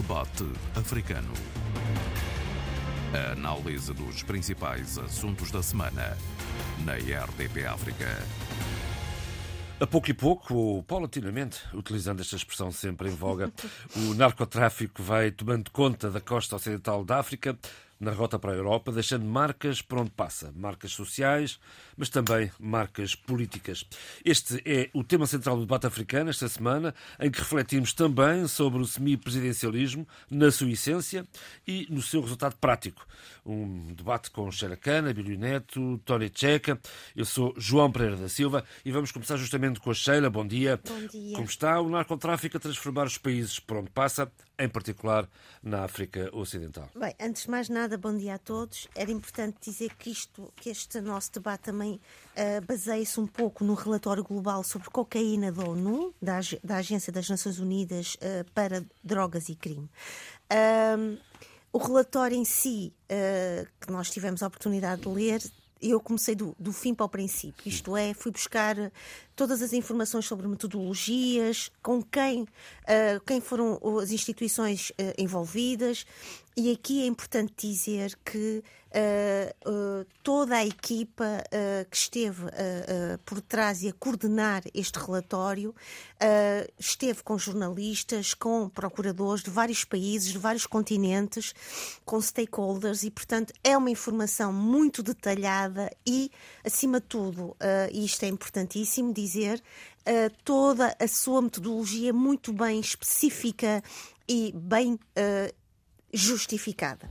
Debate Africano. A análise dos principais assuntos da semana na RDP África. A pouco e pouco, paulatinamente, utilizando esta expressão sempre em voga, o narcotráfico vai tomando conta da costa ocidental da África, na rota para a Europa, deixando marcas por onde passa. Marcas sociais, mas também marcas políticas. Este é o tema central do debate africano esta semana, em que refletimos também sobre o semipresidencialismo na sua essência e no seu resultado prático. Um debate com Sheila Cana, Bilio Neto, Tony Checa. Eu sou João Pereira da Silva e vamos começar justamente com a Sheila. Bom dia. Bom dia. Como está o narcotráfico a transformar os países por onde passa, em particular na África Ocidental? Bem, antes de mais nada, bom dia a todos. Era importante dizer que, isto, que este nosso debate também uh, baseia-se um pouco no relatório global sobre cocaína da ONU, da, da Agência das Nações Unidas uh, para Drogas e Crime. Uh, o relatório em si, uh, que nós tivemos a oportunidade de ler, eu comecei do, do, fim para o princípio. Isto é, fui buscar todas as informações sobre metodologias, com quem, uh, quem foram as instituições uh, envolvidas. E aqui é importante dizer que uh, toda a equipa que esteve por trás e a coordenar este relatório esteve com jornalistas, com procuradores de vários países, de vários continentes, com stakeholders e, portanto, é uma informação muito detalhada e, acima de tudo, e isto é importantíssimo dizer, uh, toda a sua metodologia muito bem específica e bem uh, justificada.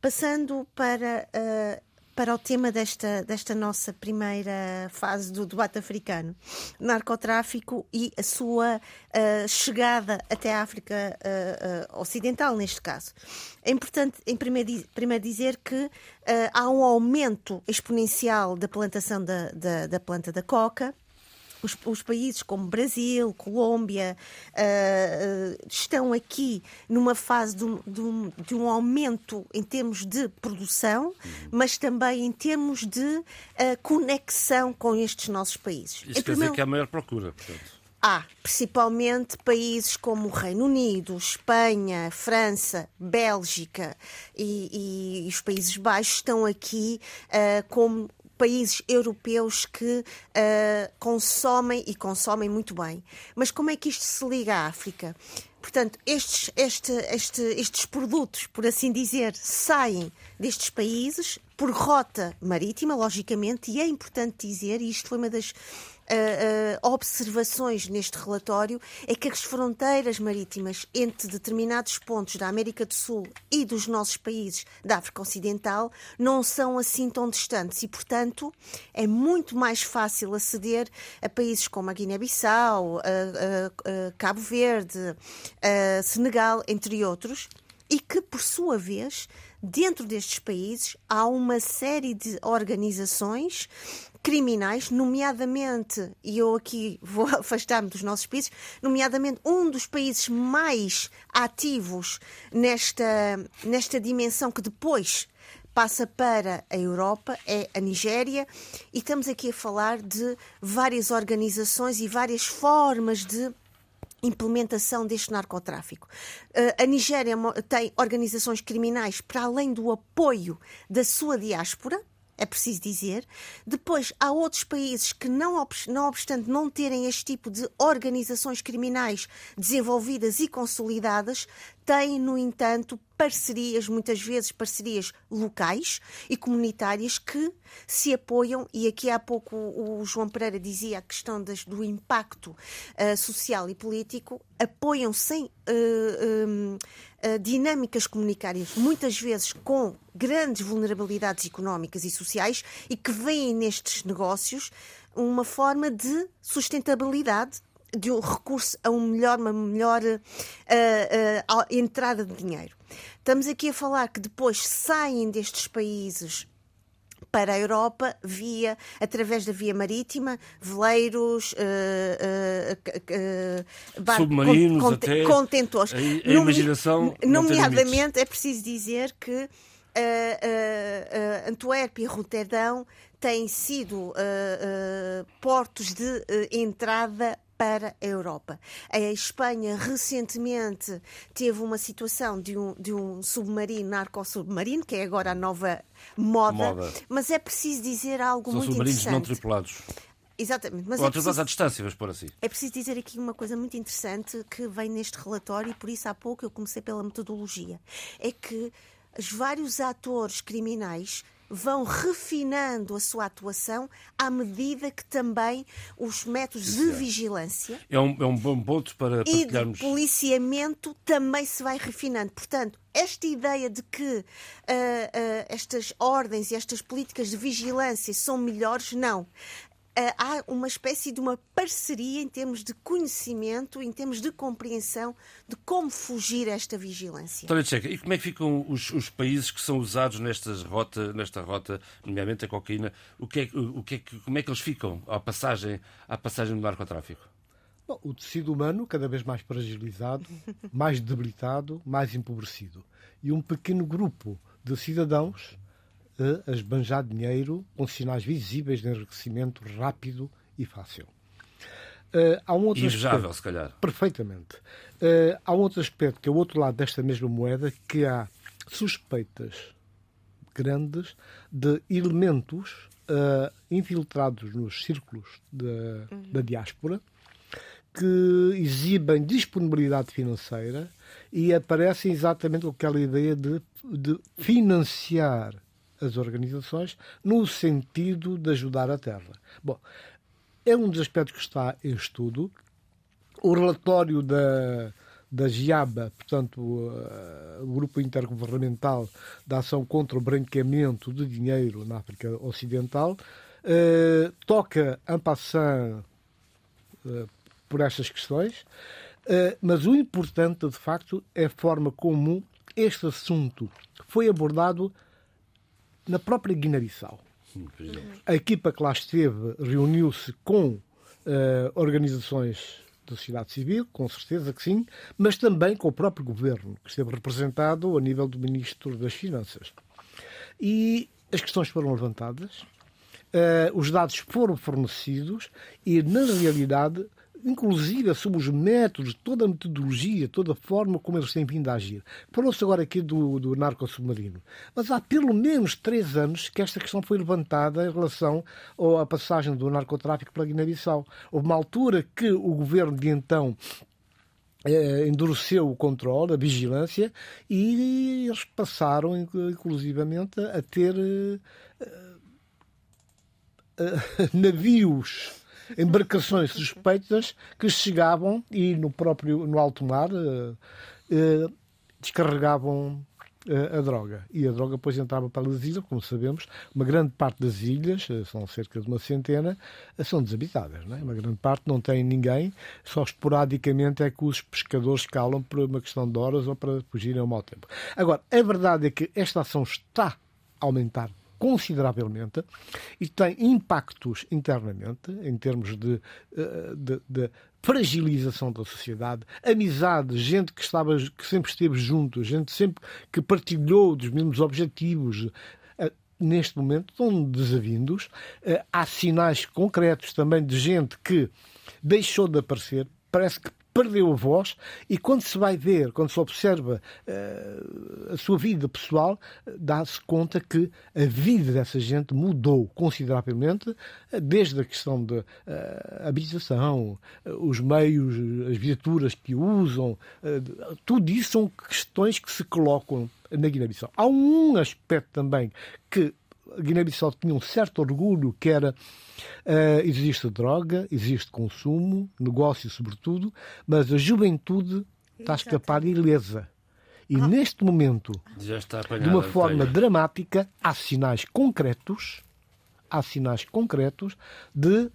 Passando para, uh, para o tema desta, desta nossa primeira fase do debate africano, narcotráfico e a sua uh, chegada até a África uh, Ocidental, neste caso. É importante, em primeiro, primeiro dizer que há um aumento exponencial da plantação da, da, da planta da coca, os, os países como Brasil, Colômbia, uh, estão aqui numa fase de um, de, um, de um, aumento em termos de produção, uhum. mas também em termos de uh, conexão com estes nossos países. Isso em quer primeiro... dizer que há maior procura, portanto. Há, principalmente países como o Reino Unido, Espanha, França, Bélgica e, e, os Países Baixos estão aqui uh, como países europeus que uh, consomem e consomem muito bem. Mas como é que isto se liga à África? Portanto, estes, este, este, estes produtos, por assim dizer, saem destes países por rota marítima, logicamente, e é importante dizer, e isto foi uma das uh, observações neste relatório é que as fronteiras marítimas entre determinados pontos da América do Sul e dos nossos países da África Ocidental não são assim tão distantes e, portanto, é muito mais fácil aceder a países como a Guiné-Bissau, Cabo Verde, Senegal, entre outros, e que, por sua vez, dentro destes países há uma série de organizações criminais, nomeadamente, e eu aqui vou afastar-me dos nossos países, nomeadamente um dos países mais ativos nesta, nesta dimensão que depois passa para a Europa, é a Nigéria, e estamos aqui a falar de várias organizações e várias formas de implementação deste narcotráfico. Uh, a Nigéria tem organizações criminais para além do apoio da sua diáspora, é preciso dizer. Depois, há outros países que, não, não obstante não terem este tipo de organizações criminais desenvolvidas e consolidadas, têm, no entanto, parcerias, muitas vezes parcerias locais e comunitárias que se apoiam, e aqui há pouco o João Pereira dizia a questão das, do impacto uh, social e político, apoiam sem uh, uh, dinâmicas comunitárias, muitas vezes com grandes vulnerabilidades económicas e sociais, e que veem nestes negócios uma forma de sustentabilidade de um recurso a um melhor, uma melhor uh, uh, entrada de dinheiro. Estamos aqui a falar que depois saem destes países para a Europa via através da via marítima, veleiros, uh, uh, uh, submarinos, cont até contentores. A, a imaginação. Nomeadamente, é preciso dizer que Antuérpia e Roterdão têm sido portos de entrada para a Europa. A Espanha recentemente teve uma situação de um, de um submarino, narco-submarino, que é agora a nova moda, Moda. mas é preciso dizer algo São muito submarinos não interessante. tripulados. Exatamente, mas Ou é preciso, à distância, vamos pôr assim. é preciso dizer aqui uma coisa muito interessante que vem neste relatório e por isso há pouco eu comecei pela metodologia. É que os vários atores criminais vão refinando a sua atuação à medida que também os métodos de senhor. vigilância É um, é um bom ponto para e de partilharmos. policiamento também se vai refinando. Portanto, esta ideia de que ah, ah, estas ordens e estas políticas de vigilância são melhores, não. Ah, há uma espécie de uma parceria em termos de conhecimento, em termos de compreensão de como fugir a esta vigilância. António Checa, e como é que ficam os, os países que são usados nestas rota, nesta rota, nomeadamente a cocaína? O que é, que- o que é, como é que eles ficam à passagem, à passagem do narcotráfico? Bom, o tecido humano cada vez mais fragilizado, mais debilitado, mais empobrecido. E um pequeno grupo de cidadãos a esbanjar dinheiro com sinais visíveis de enriquecimento rápido e fácil. Eh, há um outro Invejável, aspecto- se calhar. Perfeitamente. Eh, há um outro aspecto que é o outro lado desta mesma moeda, que há suspeitas grandes de elementos eh, infiltrados nos círculos da, da diáspora que exibem disponibilidade financeira e aparecem exatamente com aquela ideia de, de financiar as organizações no sentido de ajudar a terra. Bom, é um dos aspectos que está em estudo. O relatório da, da GIABA, portanto, uh, o Grupo Intergovernamental da Ação contra o Branqueamento de Dinheiro na África Ocidental, uh, toca en passant uh, por estas questões, uh, mas o importante, de facto, é a forma como este assunto foi abordado na própria Guiné-Bissau. A equipa que lá esteve reuniu-se com eh, organizações da sociedade civil, com certeza que sim, mas também com o próprio governo, que esteve representado a nível do Ministro das Finanças. E as questões foram levantadas, eh, os dados foram fornecidos e, na realidade, inclusive sobre os métodos, toda a metodologia, toda a forma como eles têm vindo a agir. Falou-se agora aqui do, do narco-submarino. Mas há pelo menos três anos que esta questão foi levantada em relação à passagem do narcotráfico pela Guiné-Bissau. Houve uma altura que o governo de então eh, endureceu o controle, a vigilância, e eles passaram, inclu- inclusivamente, a ter eh, eh, navios, embarcações suspeitas que chegavam e no próprio no alto mar eh, eh, descarregavam eh, a droga. E a droga depois entrava para as ilhas, como sabemos, uma grande parte das ilhas, são cerca de uma centena, são desabitadas. Não é? Uma grande parte não tem ninguém, só esporadicamente é que os pescadores calam por uma questão de horas ou para fugirem ao mau tempo. Agora, a verdade é que esta ação está a aumentar consideravelmente e tem impactos internamente, em termos de, eh, de- de fragilização da sociedade, amizade, gente que, estava, que sempre esteve junto, gente sempre que partilhou dos mesmos objetivos. Eh, Neste momento estão desavindos. Eh, Há sinais concretos também de gente que deixou de aparecer, parece que perdeu a voz e quando se vai ver, quando se observa eh, a sua vida pessoal, dá-se conta que a vida dessa gente mudou consideravelmente, eh, desde a questão da habitação, eh, os meios, as viaturas que usam, tudo isso são questões que se colocam na Guiné-Bissau. Há um aspecto também que Guiné-Bissau tinha um certo orgulho, que era eh, existe droga, existe consumo, negócio sobretudo, mas a juventude está a escapar ilesa. E neste momento, Já está de uma forma dramática, há sinais concretos, há sinais concretos de eh,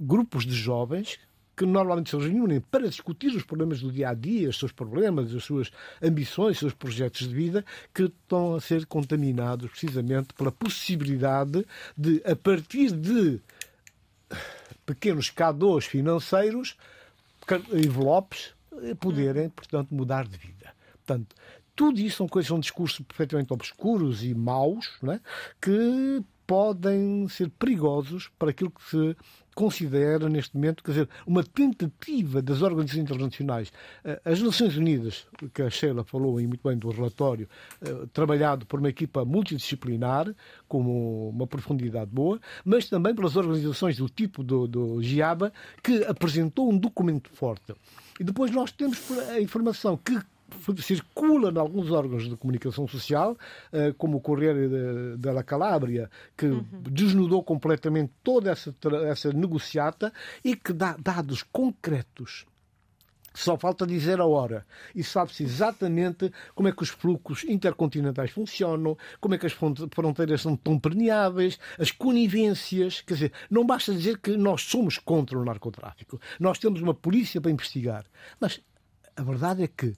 grupos de jovens que normalmente se reúnem para discutir os problemas do dia a dia, os seus problemas, as suas ambições, os seus projetos de vida, que estão a ser contaminados precisamente pela possibilidade de, a partir de pequenos cadeaus financeiros, ca- envelopes, eh, poderem, portanto, mudar de vida. Portanto, tudo isso são coisas, são discursos perfeitamente obscuros e maus, não é? que podem ser perigosos para aquilo que se considera neste momento, quer dizer, uma tentativa das organizações internacionais. Eh, as Nações Unidas, que a Sheila falou aí muito bem do relatório, eh, trabalhado por uma equipa multidisciplinar, com uma profundidade boa, mas também pelas organizações do tipo do, do GIABA, que apresentou um documento forte. E depois nós temos a informação que circula em alguns órgãos de comunicação social, eh, como o Correio da Calábria, que uhum. desnudou completamente toda essa, essa negociata e que dá dados concretos só falta dizer a hora. E sabe-se exatamente como é que os fluxos intercontinentais funcionam, como é que as fronteiras são tão permeáveis, as conivências. Quer dizer, não basta dizer que nós somos contra o narcotráfico. Nós temos uma polícia para investigar. Mas a verdade é que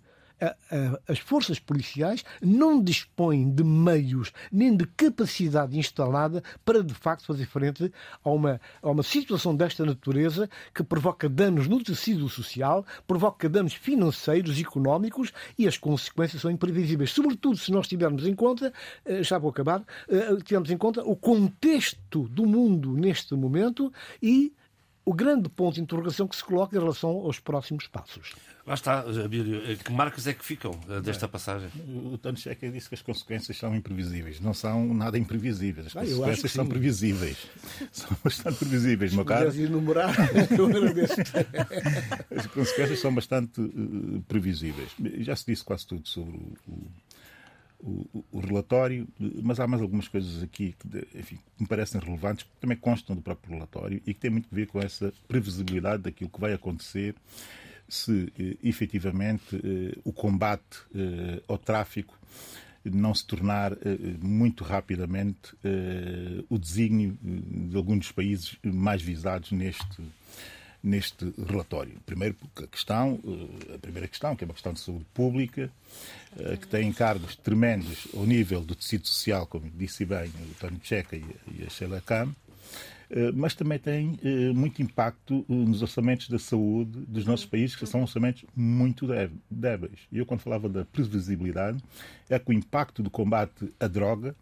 as forças policiais não dispõem de meios nem de capacidade instalada para de facto fazer frente a uma, a uma situação desta natureza que provoca danos no tecido social, provoca danos financeiros, económicos e as consequências são imprevisíveis. Sobretudo se nós tivermos em conta, eh, já vou acabar, eh, tivermos em conta o contexto do mundo neste momento e o grande ponto de interrogação que se coloca em relação aos próximos passos. Lá está, Abílio. Eh, que marcas é que ficam eh, desta passagem? O Tony Checa disse que as consequências são imprevisíveis. Não são nada imprevisíveis. As ah, consequências são previsíveis. São bastante previsíveis, meu caro. enumerar, As consequências são bastante uh, previsíveis. Já se disse quase tudo sobre o, o, o, relatório, mas há mais algumas coisas aqui que enfim, me parecem relevantes, que também constam do próprio relatório e que têm muito a ver com essa previsibilidade daquilo que vai acontecer se eh, efetivamente eh, o combate eh, ao tráfico não se tornar muito rapidamente o desígnio de alguns dos países mais visados neste, neste relatório. Primeiro, a questão, a primeira questão, que é uma questão de saúde pública, que tem encargos tremendos ao nível do tecido social, como disse bem o Tony Checa e a Sheila eh, mas também tem eh, muito impacto eh, nos orçamentos da saúde dos nossos países, que são orçamentos muito débeis. E eu, quando falava da previsibilidade, é que o impacto do combate à droga,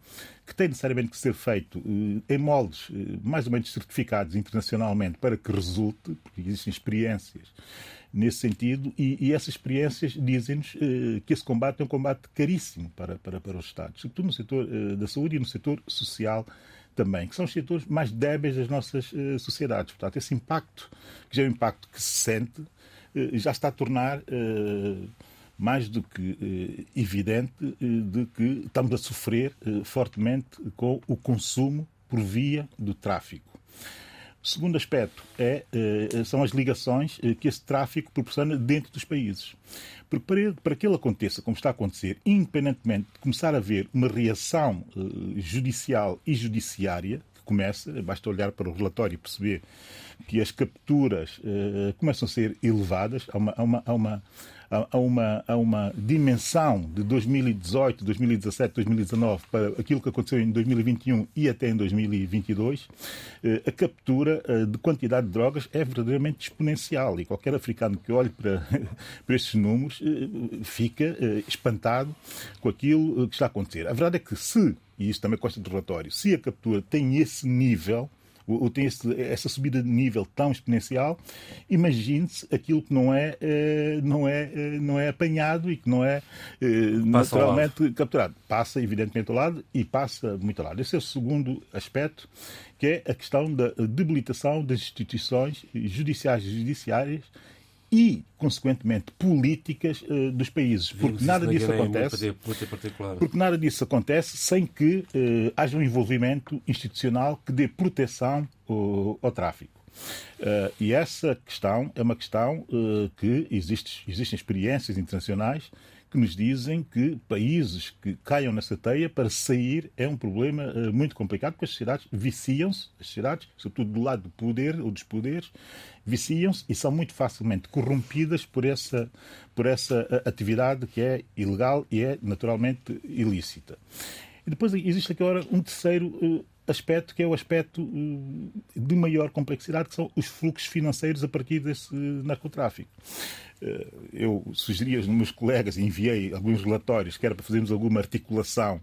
que tem necessariamente que ser feito em moldes mais ou menos certificados internacionalmente para que resulte, porque existem experiências nesse sentido, e, e essas experiências dizem-nos que esse combate é um combate caríssimo para, para, para os Estados, sobretudo no setor da saúde e no setor social também, que são os setores mais débeis das nossas uh, sociedades. Portanto, esse impacto, que já é um impacto que se sente, uh, já está a tornar uh, mais do que evidente de que estamos a sofrer fortemente com o consumo por via do tráfico. Segundo aspecto é, são as ligações que esse tráfico proporciona dentro dos países. Porque para, para que ele aconteça como está a acontecer, independentemente de começar a haver uma reação uh, judicial e judiciária, que começa, basta olhar para o relatório e perceber que as capturas começam a ser elevadas, há uma, uma, há uma a, uma, a uma dimensão de 2018, 2017, 2019 para aquilo que aconteceu em 2021 e até em 2022, eh, a captura eh, de quantidade de drogas é verdadeiramente exponencial e qualquer africano que olhe para, para estes números eh, fica espantado com aquilo que está a acontecer. A verdade é que se, e isso também consta do relatório, se a captura tem esse nível, ou tem esse, essa subida de nível tão exponencial, imagine-se aquilo que não é, eh, não, é, eh, não é apanhado e que não é eh, naturalmente capturado. Passa, evidentemente, ao lado e passa muito ao lado. Esse é o segundo aspecto, que é a questão da debilitação das instituições judiciais e judiciárias e, consequentemente, políticas uh, dos países. Porque nada disso acontece. Porque nada disso acontece sem que uh, haja um envolvimento institucional que dê proteção uh, ao tráfico. Uh, e essa questão é uma questão que existe, existem experiências internacionais que nos dizem que países que caiam nessa teia para sair é um problema uh, muito complicado, porque as sociedades viciam-se, as sociedades, sobretudo do lado do poder ou dos poderes, viciam-se e são muito facilmente corrompidas por essa, por essa uh, atividade que é ilegal e é naturalmente ilícita. E depois existe agora um terceiro aspecto que é o aspecto de maior complexidade, que são os fluxos financeiros a partir desse narcotráfico. Eh, eu sugeri aos meus colegas, enviei alguns relatórios, que era para fazermos alguma articulação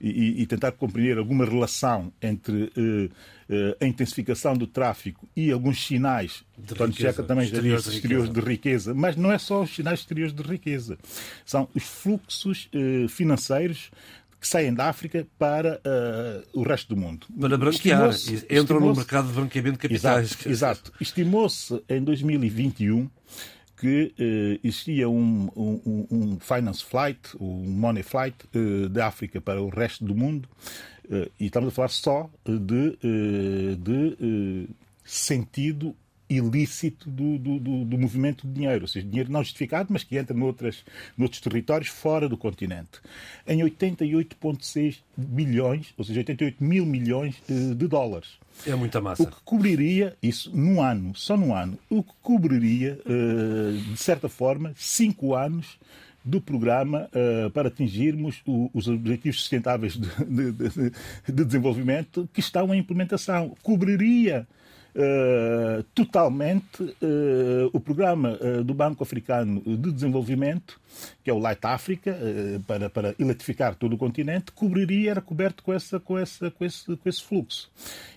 e, e tentar compreender alguma relação entre a intensificação do tráfico e alguns sinais, de riqueza, já também exteriores, de, exteriores de riqueza, mas não é só os sinais exteriores de riqueza, são os fluxos uh, financeiros que saem da África para uh, o resto do mundo. Para branquear, entram no mercado de branqueamento de capitais. Exato. exato. Estimou-se em 2021 que eh, existia um, um, um, finance flight, um money flight eh, da África para o resto do mundo, eh, e estamos a falar só de, de sentido ilícito do, do, do, do, movimento de dinheiro, ou seja, dinheiro não justificado, mas que entra noutras, noutros territórios fora do continente, em 88,6 bilhões, ou seja, 88 mil milhões de dólares. É muita massa. O que cobriria, isso num ano, só num ano, o que cobriria, eh, de certa forma, cinco anos do programa uh, para atingirmos o, os objetivos sustentáveis de, de, de, de, desenvolvimento que estão em implementação. Cobriria uh, totalmente uh, o programa do Banco Africano de Desenvolvimento que é o Light Africa, eh, para, para eletrificar todo o continente, cobriria, era coberto com, essa, com, essa, com, esse, com esse fluxo.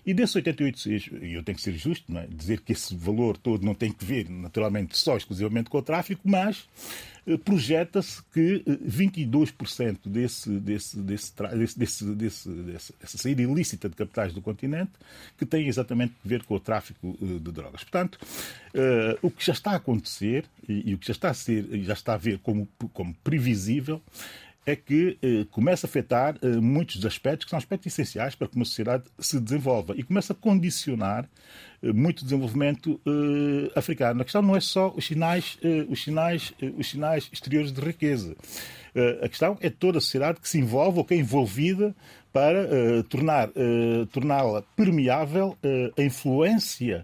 E desses 88, e eu tenho que ser justo, é? dizer que esse valor todo não tem que ver, naturalmente, só exclusivamente com o tráfico, mas eh, projeta-se que 22% eh, desse, desse, desse, desse, desse, desse, dessa saída ilícita de capitais do continente que tem exatamente a ver com o tráfico de drogas. Portanto, o que já está a acontecer e, e o que já está a ser, já está a ver como como, previsível, é que eh, começa a afetar eh, muitos aspectos que são aspectos essenciais para que uma sociedade se desenvolva e começa a condicionar eh, muito desenvolvimento eh, africano. A questão não é só os sinais, eh, os sinais, eh, os sinais exteriores de riqueza. a questão é toda a sociedade que se envolve ou que é envolvida para tornar, torná-la permeável a influência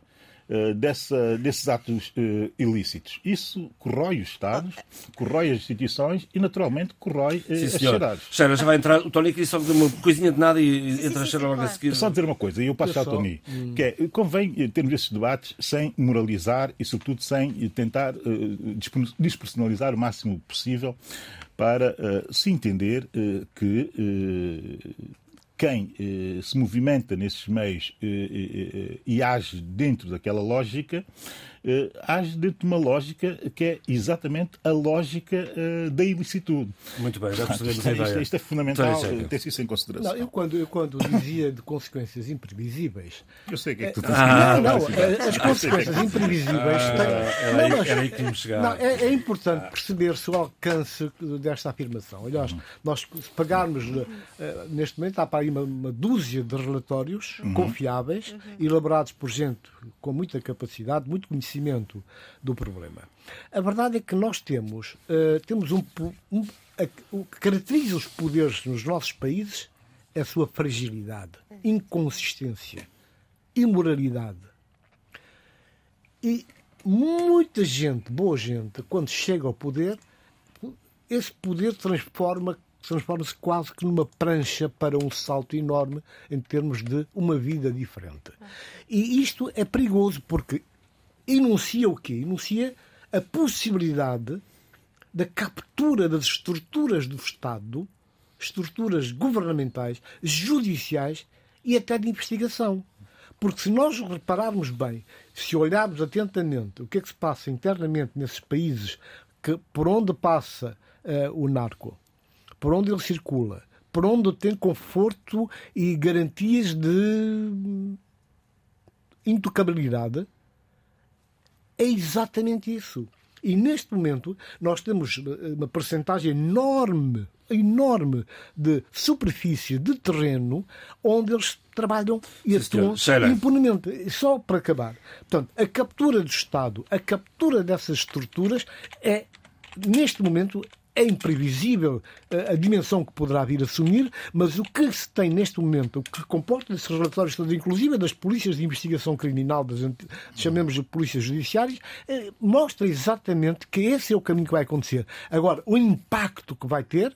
dessa, desses atos uh, ilícitos. Isso corrói os Estados, corrói as instituições e, naturalmente, corrói uh, as sociedades. Já vai entrar. O Tony queria só dizer uma coisinha de nada e sim, entra a Sheila logo a seguir. Só dizer uma coisa, e eu passo ao Tony, hum. que é, convém termos esses debates sem moralizar e, sobretudo, sem tentar uh, despersonalizar o máximo possível para se entender que quem eh, se movimenta nesses meios eh, eh, eh e age dentro daquela lógica uh, age dentro de uma lógica que é exatamente a lógica uh, da ilicitude. Muito bem, já percebemos isto, a ideia. Isto, é fundamental ter isso em consideração. Não, eu, quando, eu quando dizia de consequências imprevisíveis... Eu sei que é que tu tens ah, Não, não, as consequências imprevisíveis... Ah, têm... era, não, era aí que chegar. Não, é, é, importante perceber-se o alcance desta afirmação. Aliás, uhum. nós se pagarmos, uh, neste momento, há para aí uma, uma dúzia de relatórios uhum. confiáveis, uhum. elaborados por gente com muita capacidade, muito conhecimento do problema. A verdade é que nós temos, uh, temos um, um a, o que caracteriza os poderes nos nossos países é a sua fragilidade, inconsistência, imoralidade. E muita gente, boa gente, quando chega ao poder, esse poder transforma transforma-se quase que numa prancha para um salto enorme em termos de uma vida diferente. E isto é perigoso porque enuncia o quê? Enuncia a possibilidade da captura das estruturas do Estado, estruturas governamentais, judiciais e até de investigação. Porque se nós repararmos bem, se olharmos atentamente o que é que se passa internamente nesses países que, por onde passa uh, o narco, por onde ele circula, por onde tem conforto e garantias de intocabilidade, é exatamente isso. E neste momento nós temos eh, uma percentagem enorme, enorme de superfície de terreno onde eles trabalham e atuam impunemente. Só para acabar. Portanto, a captura do Estado, a captura dessas estruturas é, neste momento, é imprevisível eh, a dimensão que poderá vir a assumir, mas o que se tem neste momento, o que comporta esses relatórios inclusive das polícias de investigação criminal, das, chamemos de polícias judiciárias, eh, mostra exatamente que esse é o caminho que vai acontecer. Agora, o impacto que vai ter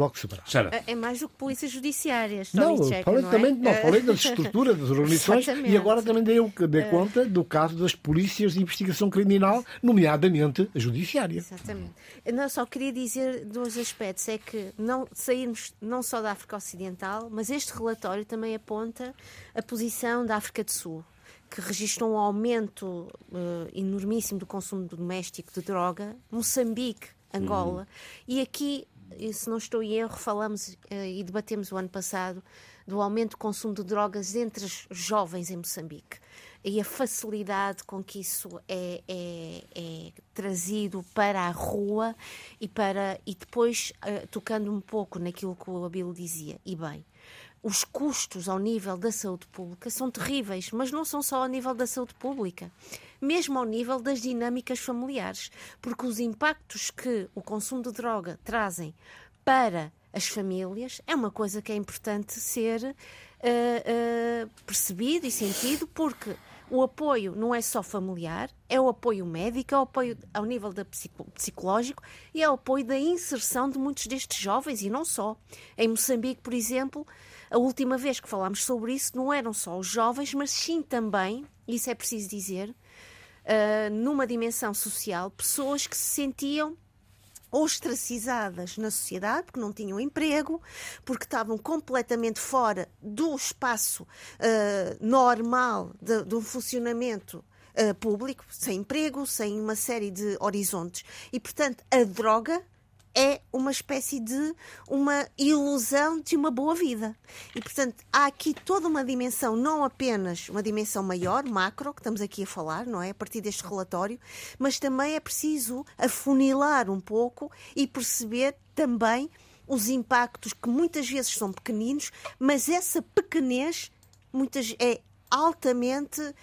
logo se verá. É mais do que polícias judiciárias. Não, Checa, falei não é? também não, falei da estrutura das organizações e agora também dei, dei conta do caso das polícias de investigação criminal, nomeadamente a judiciária. Exatamente. Eu não, só queria dizer dois aspectos. É que não sairmos não só da África Ocidental, mas este relatório também aponta a posição da África do Sul que registrou um aumento uh, enormíssimo do consumo doméstico de droga, Moçambique, Angola, uhum. e aqui se não estou em erro, falamos uh, e debatemos o ano passado do aumento do consumo de drogas entre os jovens em Moçambique e a facilidade com que isso é, é, é trazido para a rua e para e depois uh, tocando um pouco naquilo que o Abilo dizia e bem os custos ao nível da saúde pública são terríveis, mas não são só ao nível da saúde pública, mesmo ao nível das dinâmicas familiares, porque os impactos que o consumo de droga trazem para as famílias é uma coisa que é importante ser uh, uh, percebido e sentido, porque o apoio não é só familiar, é o apoio médico, é o apoio ao nível da psicológico e é o apoio da inserção de muitos destes jovens e não só. Em Moçambique, por exemplo, a última vez que falámos sobre isso não eram só os jovens, mas sim também, isso é preciso dizer, uh, numa dimensão social, pessoas que se sentiam ostracizadas na sociedade, porque não tinham emprego, porque estavam completamente fora do espaço uh, normal de, do funcionamento uh, público, sem emprego, sem uma série de horizontes. E, portanto, a droga é uma espécie de uma ilusão de uma boa vida. E, portanto, há aqui toda uma dimensão, não apenas uma dimensão maior, macro, que estamos aqui a falar, não é? A partir deste relatório, mas também é preciso afunilar um pouco e perceber também os impactos que muitas vezes são pequeninos, mas essa pequenez muitas é altamente uh,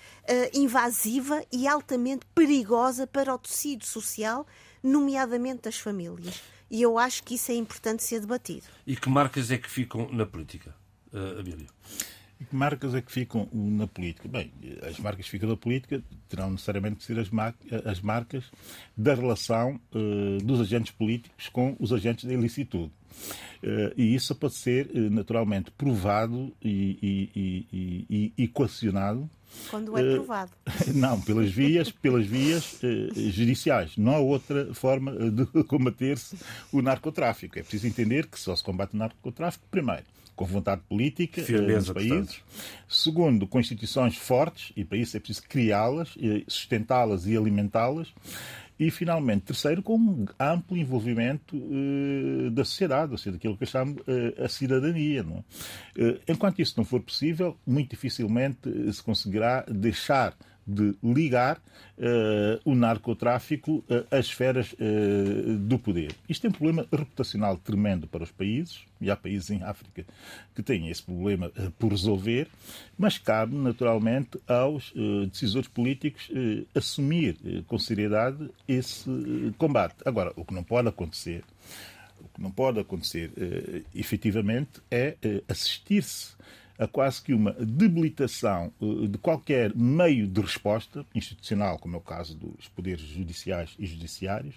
invasiva e altamente perigosa para o tecido social, nomeadamente das famílias. E eu acho que isso é importante ser debatido. E que marcas é que ficam na política, uh, Abílio? E que marcas é que ficam na política? Bem, as marcas que ficam na política terão necessariamente que ser as, mar as marcas da relação uh, dos agentes políticos com os agentes da ilicitude. Uh, e isso pode ser uh, naturalmente provado e, e, e, e equacionado quando é provado. Não, pelas vias, pelas vias judiciais. Não há outra forma de combater-se o narcotráfico. É preciso entender que só se combate o narcotráfico, primeiro, com vontade política Firmeza, nos países. Portanto. Segundo, com instituições fortes, e para isso é preciso criá-las, sustentá-las e alimentá-las. E, finalmente, terceiro, com um amplo envolvimento uh, da sociedade, ou seja, daquilo que eu chamo uh, a cidadania. Não uh, enquanto isso não for possível, muito dificilmente se conseguirá deixar de ligar uh, o narcotráfico uh, às esferas uh, do poder. Isto é um problema reputacional tremendo para os países, e há países em África que têm esse problema por resolver, mas cabe naturalmente aos decisores políticos assumir com seriedade esse combate. Agora, o que não pode acontecer o que não pode acontecer efetivamente é assistir-se a quase que uma debilitação eh, de qualquer meio de resposta institucional, como é o caso dos poderes judiciais e judiciários,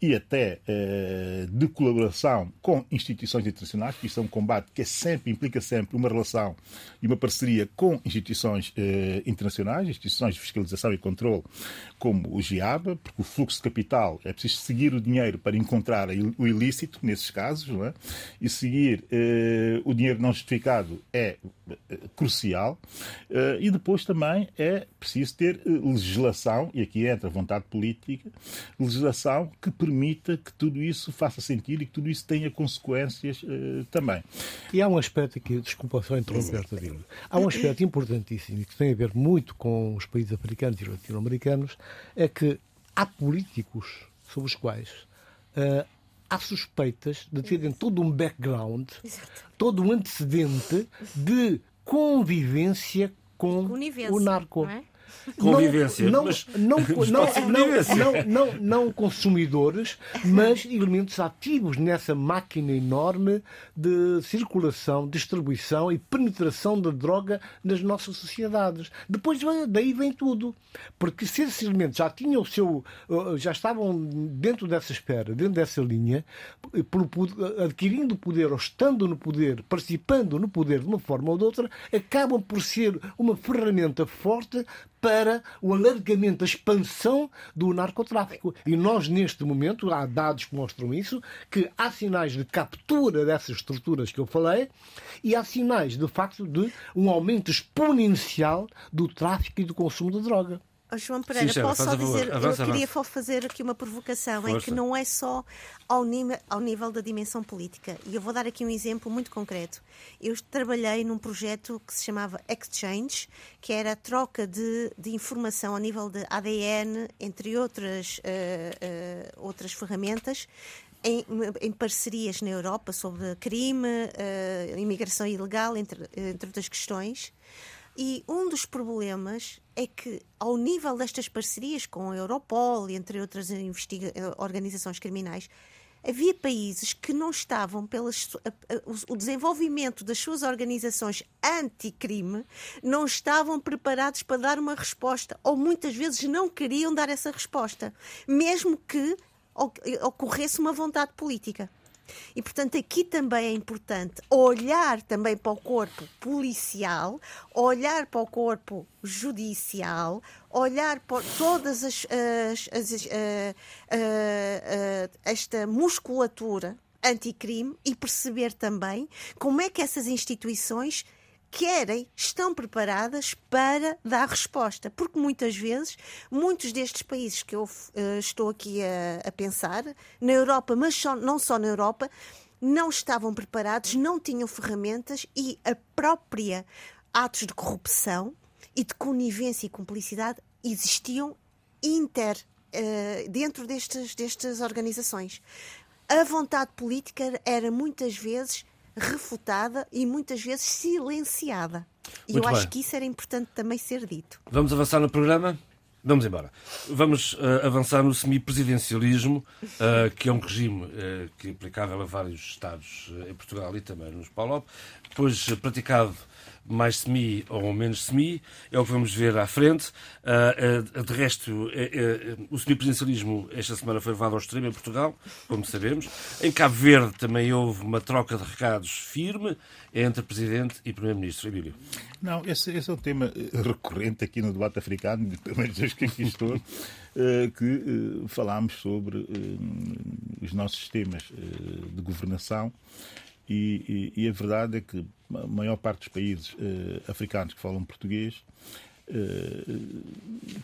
e até eh, de colaboração com instituições internacionais, que isso é um combate que é sempre, implica sempre uma relação e uma parceria com instituições eh, internacionais, instituições de fiscalização e controle, como o GIABA, porque o fluxo de capital é preciso seguir o dinheiro para encontrar o ilícito, nesses casos, é? e seguir eh, o dinheiro não justificado é eh, crucial. Eh, e depois também é preciso ter eh, legislação, e aqui entra a vontade política, legislação que permita que tudo isso faça sentido e que tudo isso tenha consequências uh, também. E há um aspecto aqui, desculpa só interromper, Tadinho. Há um aspecto importantíssimo e que tem a ver muito com os países africanos e latino-americanos, é que há políticos sobre os quais uh, há suspeitas de terem todo um background, todo um antecedente de convivência com o narco. É? Convivência. Não, não, não, não, não, não, consumidores, mas elementos ativos nessa máquina enorme de circulação, distribuição e penetração da droga nas nossas sociedades. Depois daí vem tudo. Porque se esses elementos já tinham o seu. uh, já estavam dentro dessa esfera, dentro dessa linha, adquirindo poder ou estando no poder, participando no poder de uma forma ou de outra, acabam por ser uma ferramenta forte para o alargamento, a expansão do narcotráfico. E nós, neste momento, há dados que mostram isso, que há sinais de captura dessas estruturas que eu falei e há sinais, de facto, de um aumento exponencial do tráfico e do consumo de droga. Oh, João Pereira, Sheila, posso só dizer, Avança, eu queria avança. fazer aqui uma provocação em Força. que não é só ao nível, ao nível da dimensão política. E eu vou dar aqui um exemplo muito concreto. Eu trabalhei num projeto que se chamava Exchange, que era a troca de, de informação ao nível de ADN, entre outras, eh, eh, outras ferramentas, em, em parcerias na Europa sobre crime, eh, imigração ilegal, entre, entre outras questões. E um dos problemas é que, ao nível destas parcerias com a Europol e entre outras eh, organizações criminais, havia países que não estavam pelas o- desenvolvimento das suas organizações anticrime não estavam preparados para dar uma resposta ou muitas vezes não queriam dar essa resposta, mesmo que ocorresse uma vontade política. E, portanto, aqui também é importante olhar também para o corpo policial, olhar para o corpo judicial, olhar para todas as, as- as- eh, eh, eh, esta musculatura anticrime e perceber também como é que essas instituições querem, estão preparadas para dar resposta. Porque muitas vezes, muitos destes países que eu eh, estou aqui a, a pensar, na Europa, mas só- não só na Europa, não estavam preparados, não tinham ferramentas e a própria atos de corrupção e de conivência e cumplicidade existiam inter eh, dentro destas, destas organizações. A vontade política era muitas vezes refutada e muitas vezes silenciada. E Muito eu acho bem. que isso era importante também ser dito. Vamos avançar no programa? Vamos embora. Vamos eh, avançar no semipresidencialismo, eh, que é um regime eh, que é aplicável a vários Estados em Portugal e também nos PALOP, depois eh, praticado mais semi ou menos semi, é o que vamos ver à frente. Ah, ah, de resto, o semipresidencialismo esta semana foi levado ao extremo em Portugal, como sabemos. Em Cabo Verde também houve uma troca de recados firme entre Presidente e Primeiro-Ministro. Emílio. Não, esse, esse é um tema eh, recorrente aqui no debate africano, pelo menos desde que aqui estou, eh, que eh, falámos sobre os nossos sistemas de governação e, e- e a verdade é que a maior parte dos países eh, africanos que falam português eh,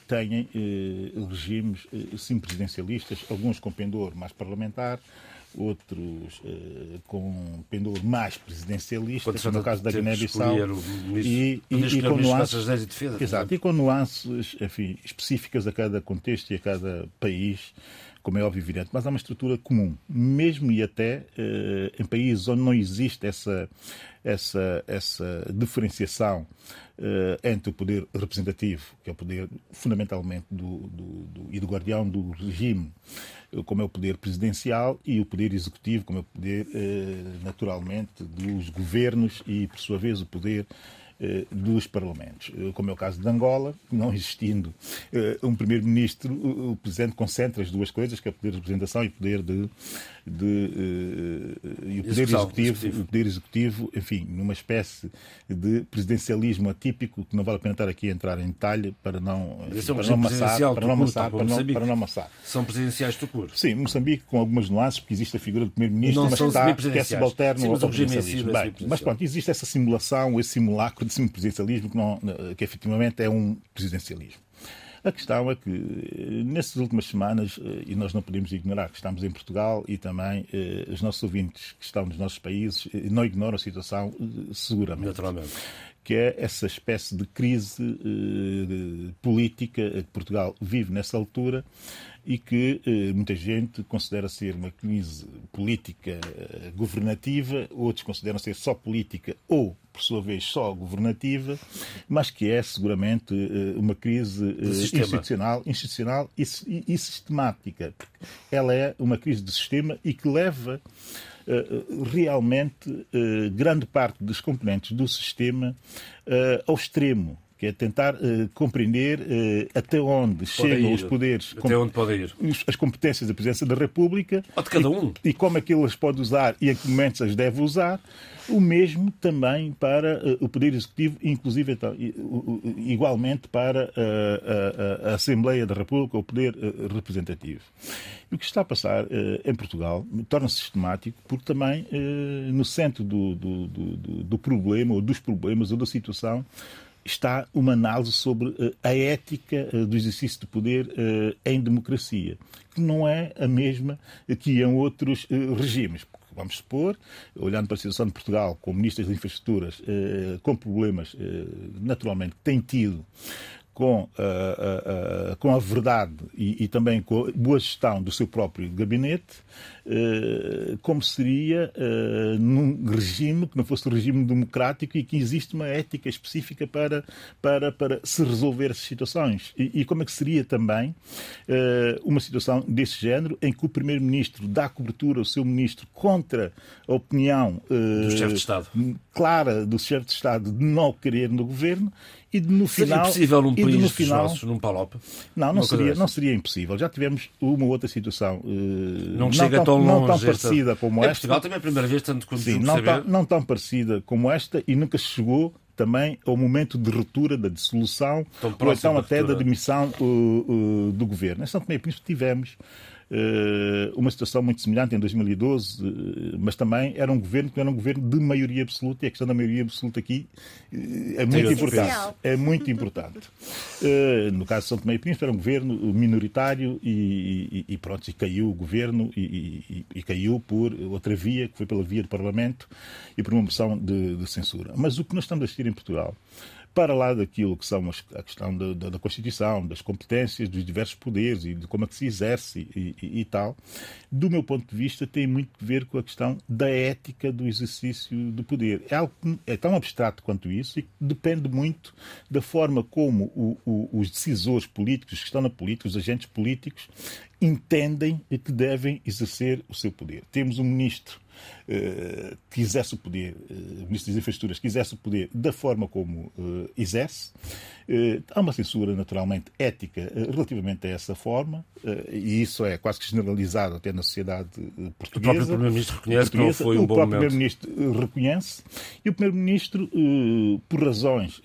têm eh, regimes eh, semipresidencialistas, alguns com pendor mais parlamentar, outros com pendor mais presidencialista, Quando se como no caso da de de Guiné-Bissau. E, e, e com nuances, Estrangeiras e Defesa, por exato, e com nuances enfim, específicas a cada contexto e a cada país, como é óbvio evidente, mas há uma estrutura comum, mesmo e até eh, em países onde não existe essa, essa, essa diferenciação eh, entre o poder representativo, que é o poder fundamentalmente do, do, do- e do guardião do regime, eh, como é o poder presidencial, e o poder executivo, como é o poder, eh, naturalmente, dos governos e, por sua vez, o poder dos parlamentos, Eh, como é o caso de Angola, não existindo eh, um primeiro-ministro, o presidente concentra as duas coisas, que é poder de representação e poder de, de, eh, e o poder executivo, executivo. o poder executivo, enfim, numa espécie de presidencialismo atípico que não vale a pena estar aqui a entrar em detalhe para não, é para não amassar, para não amassar, para não, para não amassar. São presidenciais do curso. Sim, Moçambique com algumas nuances, porque existe a figura do primeiro-ministro, mas está, que é subalterno Sim, mas ao si presidencialismo. é Bem, mas pronto, existe essa simulação, esse simulacro de semipresidencialismo que, não, que efetivamente é um presidencialismo. A questão é que, eh, nessas últimas semanas, eh, e nós não podemos ignorar que estamos em Portugal e também eh, os nossos ouvintes que estão nos nossos países eh, não ignoram a situação eh, seguramente Naturalmente. que é essa espécie de crise política que Portugal vive nessa altura e que eh, muita gente considera ser uma crise política eh, governativa, outros consideram ser só política ou, por sua vez, só governativa, mas que é seguramente eh, uma crise institucional, institucional e, e, e, sistemática. Ela é uma crise de sistema e que leva realmente grande parte dos componentes do sistema ao extremo que é tentar uh, compreender uh, até onde pode chegam ir. os poderes, até onde pode ir. as competências da Presidência da República ou de cada um. e, e como é que ele as pode usar e a que momentos as deve usar. O mesmo também para uh, o Poder Executivo, inclusive então, igualmente para a, a, a, Assembleia da República, o Poder Representativo. E o que está a passar em Portugal torna-se sistemático porque também no centro do, do, do, do problema, ou dos problemas, ou da situação, está uma análise sobre uh, a ética uh, do exercício de poder uh, em democracia, que não é a mesma que em outros regimes. Vamos supor, olhando para a situação de Portugal, com ministros de infraestruturas, com problemas, naturalmente, que têm tido com, uh, uh, uh, com a verdade e, e, também com a boa gestão do seu próprio gabinete, como seria num regime que não fosse um regime democrático e que existe uma ética específica para, para, para se resolver essas situações. E, e como é que seria também uma situação desse género em que o Primeiro-Ministro dá cobertura ao seu Ministro contra a opinião do clara do chefe de Estado de não querer no governo e no seria final. possível num país no final, nossos, num Palop? Não, não seria, não seria impossível. Já tivemos uma outra situação. Uh, não, não chega tão, longe. Não tão parecida esta... como é, esta. Portugal também é a primeira vez, tanto quanto Sim, não tão, não tão parecida como esta e nunca chegou também ao momento de ruptura, da dissolução, ou então até da demissão uh, uh, do governo. Em São Tomé e Príncipe tivemos uma situação muito semelhante em 2012, eh, mas também era um governo que era um governo de maioria absoluta e a questão da maioria absoluta aqui eh, é muito importante. É muito importante. No caso de São Tomé e Príncipe era um governo minoritário e, e, e pronto, e caiu o governo e, e, caiu por outra via, que foi pela via do Parlamento e por uma moção de, de censura. Mas o que nós estamos a assistir em Portugal para lá daquilo que são a questão da, da, da Constituição, das competências, dos diversos poderes e de como é que se exerce e, e, e, tal, do meu ponto de vista, tem muito a ver com a questão da ética do exercício do poder. É algo é tão abstrato quanto isso e depende muito da forma como o, o, os decisores políticos que estão na política, os agentes políticos, entendem que devem exercer o seu poder. Temos um ministro que exerce o poder, o ministro das Infraestruturas, exerce o poder da forma como uh, exerce. há uma censura, naturalmente, ética relativamente a essa forma, e isso é quase que generalizado até na sociedade portuguesa. O próprio Primeiro-Ministro reconhece que não foi um bom momento. O próprio Primeiro-Ministro reconhece, e o Primeiro-Ministro, por razões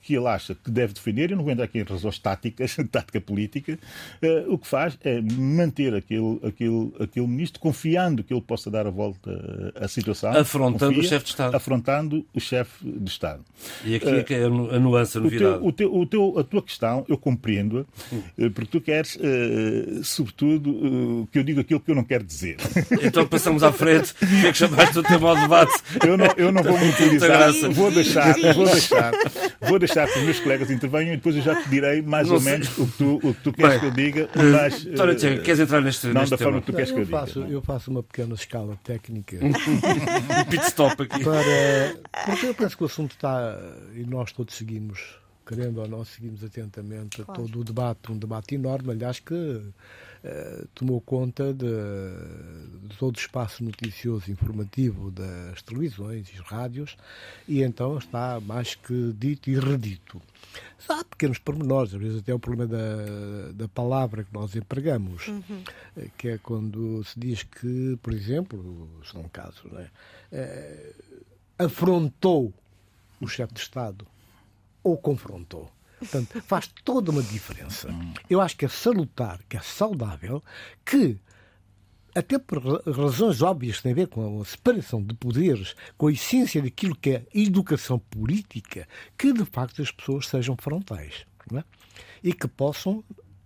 que ele acha que deve defender, eu não vou entrar aqui em razões táticas, tática política, o que faz é manter aquele, aquele, aquele ministro, confiando que ele possa dar a volta à situação. Afrontando confia, o chefe de Estado. Afrontando o chefe de Estado. E aqui é que é a nuance, a novidade. O teu, o teu, a tua questão, eu compreendo-a, eh, porque tu queres, uh, sobretudo, uh, que eu diga aquilo que eu não quero dizer. Então passamos à frente. O que é que chamaste o tema ao debate? Eu não, eu não vou me utilizar. Vou deixar, vou deixar, vou deixar que os meus colegas intervenham e depois eu já te direi mais não ou sei. menos o que tu, o que tu queres Bem, que eu diga, mas uh, queres entrar neste Não neste da tema? forma que tu queres eu que eu faço, diga. Eu faço uma pequena escala técnica. um pit stop aqui. Para, porque eu penso que o assunto está, e nós todos seguimos, querendo ou não, seguimos atentamente claro. todo o debate, um debate enorme, aliás, que uh, tomou conta de, de, todo o espaço noticioso informativo das televisões e rádios, e então está mais que dito e redito. Há pequenos pormenores, às vezes até o problema da, da palavra que nós empregamos, uhum. que é quando se diz que, por exemplo, são casos, né, é, afrontou o chefe de Estado ou confrontou. Portanto, faz toda uma diferença. Eu acho que é salutar, que é saudável, que até por razões óbvias que têm a ver com a separação de poderes, com a essência daquilo que é educação política, que de facto as pessoas sejam frontais é? e que possam,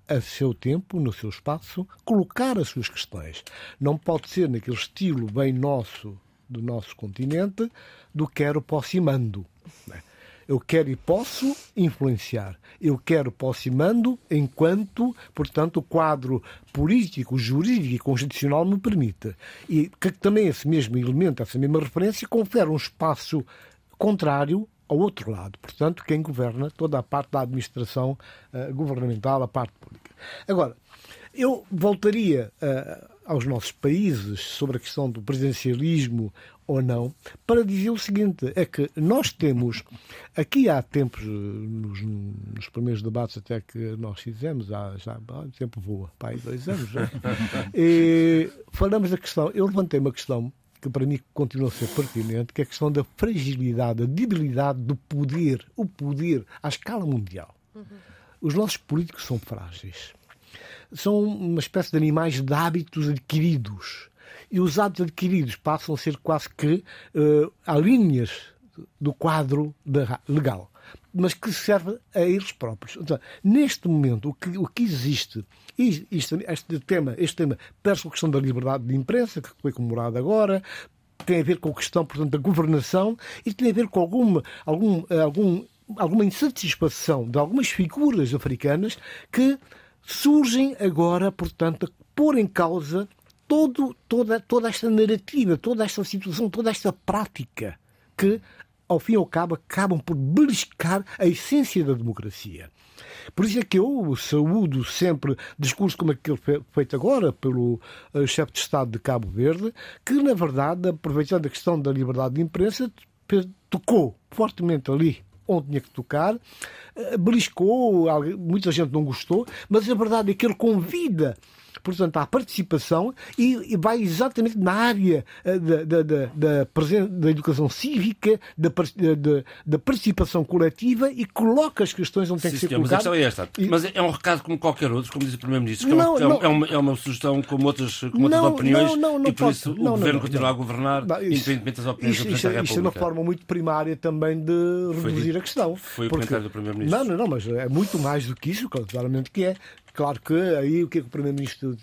a seu tempo, no seu espaço, colocar as suas questões. Não pode ser naquele estilo bem nosso do nosso continente do quero, posso e mando. É? Eu quero e posso influenciar. Eu quero, posso e mando enquanto, portanto, o quadro político, jurídico e constitucional me permite. E que também esse mesmo elemento, essa mesma referência, confere um espaço contrário ao outro lado. Portanto, quem governa toda a parte da administração uh, governamental, a parte pública. Agora, eu voltaria uh, aos nossos países sobre a questão do presidencialismo ou não, para dizer o seguinte: é que nós temos, aqui há tempos, nos, nos primeiros debates até que nós fizemos, há, já o tempo voa, pai, dois anos, já, e falamos da questão, eu levantei uma questão que para mim continua a ser pertinente, que é a questão da fragilidade, da debilidade do poder, o poder à escala mundial. Uhum. Os nossos políticos são frágeis. São uma espécie de animais de hábitos adquiridos. E os hábitos adquiridos passam a ser quase que uh, a linhas do quadro legal, mas que serve a eles próprios. Então, neste momento, o que, o que existe este tema, este tema perde com a questão da liberdade de imprensa, que foi comemorada agora, tem a ver com a questão, portanto, da governação e tem a ver com alguma, algum, algum, alguma insatisfação de algumas figuras africanas que surgem agora, portanto, a pôr em causa todo, toda, toda esta narrativa, toda esta situação, toda esta prática que, ao fim e ao cabo, acabam por beliscar a essência da democracia. Por isso é que eu saúdo sempre discursos como aquele feito agora pelo uh, chefe de Estado de Cabo Verde, que, na verdade, aproveitando a questão da liberdade de imprensa, tocou fortemente ali onde tinha que tocar, uh, beliscou, muita gente não gostou, mas a verdade é que ele convida portanto, à participação e, e vai exatamente na área eh, da, da, da, da, educação cívica, da, da, da, participação coletiva e coloca as questões onde tem que ser senhor, colocadas. Mas a questão é esta. E... Mas é um recado como qualquer outro, como diz o Primeiro-Ministro, não, é, uma, é, uma, é uma sugestão como outras, como outras não, opiniões não, e por pode. isso o Governo continua a governar, independentemente das opiniões isso, do Presidente da República. Isto é uma forma muito primária também de reduzir foi, a questão. Foi o comentário do Primeiro-Ministro. Não, não, não, mas é muito mais do que isso, claramente que é. Claro que aí o que é que o Primeiro-Ministro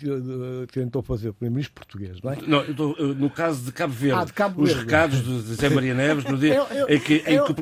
tentou fazer? O Primeiro-Ministro português, não é? Não, no caso de Cabo Verde, ah, de Cabo os Verde. recados de Zé Maria Neves no dia eu, eu, em que, eu, em que o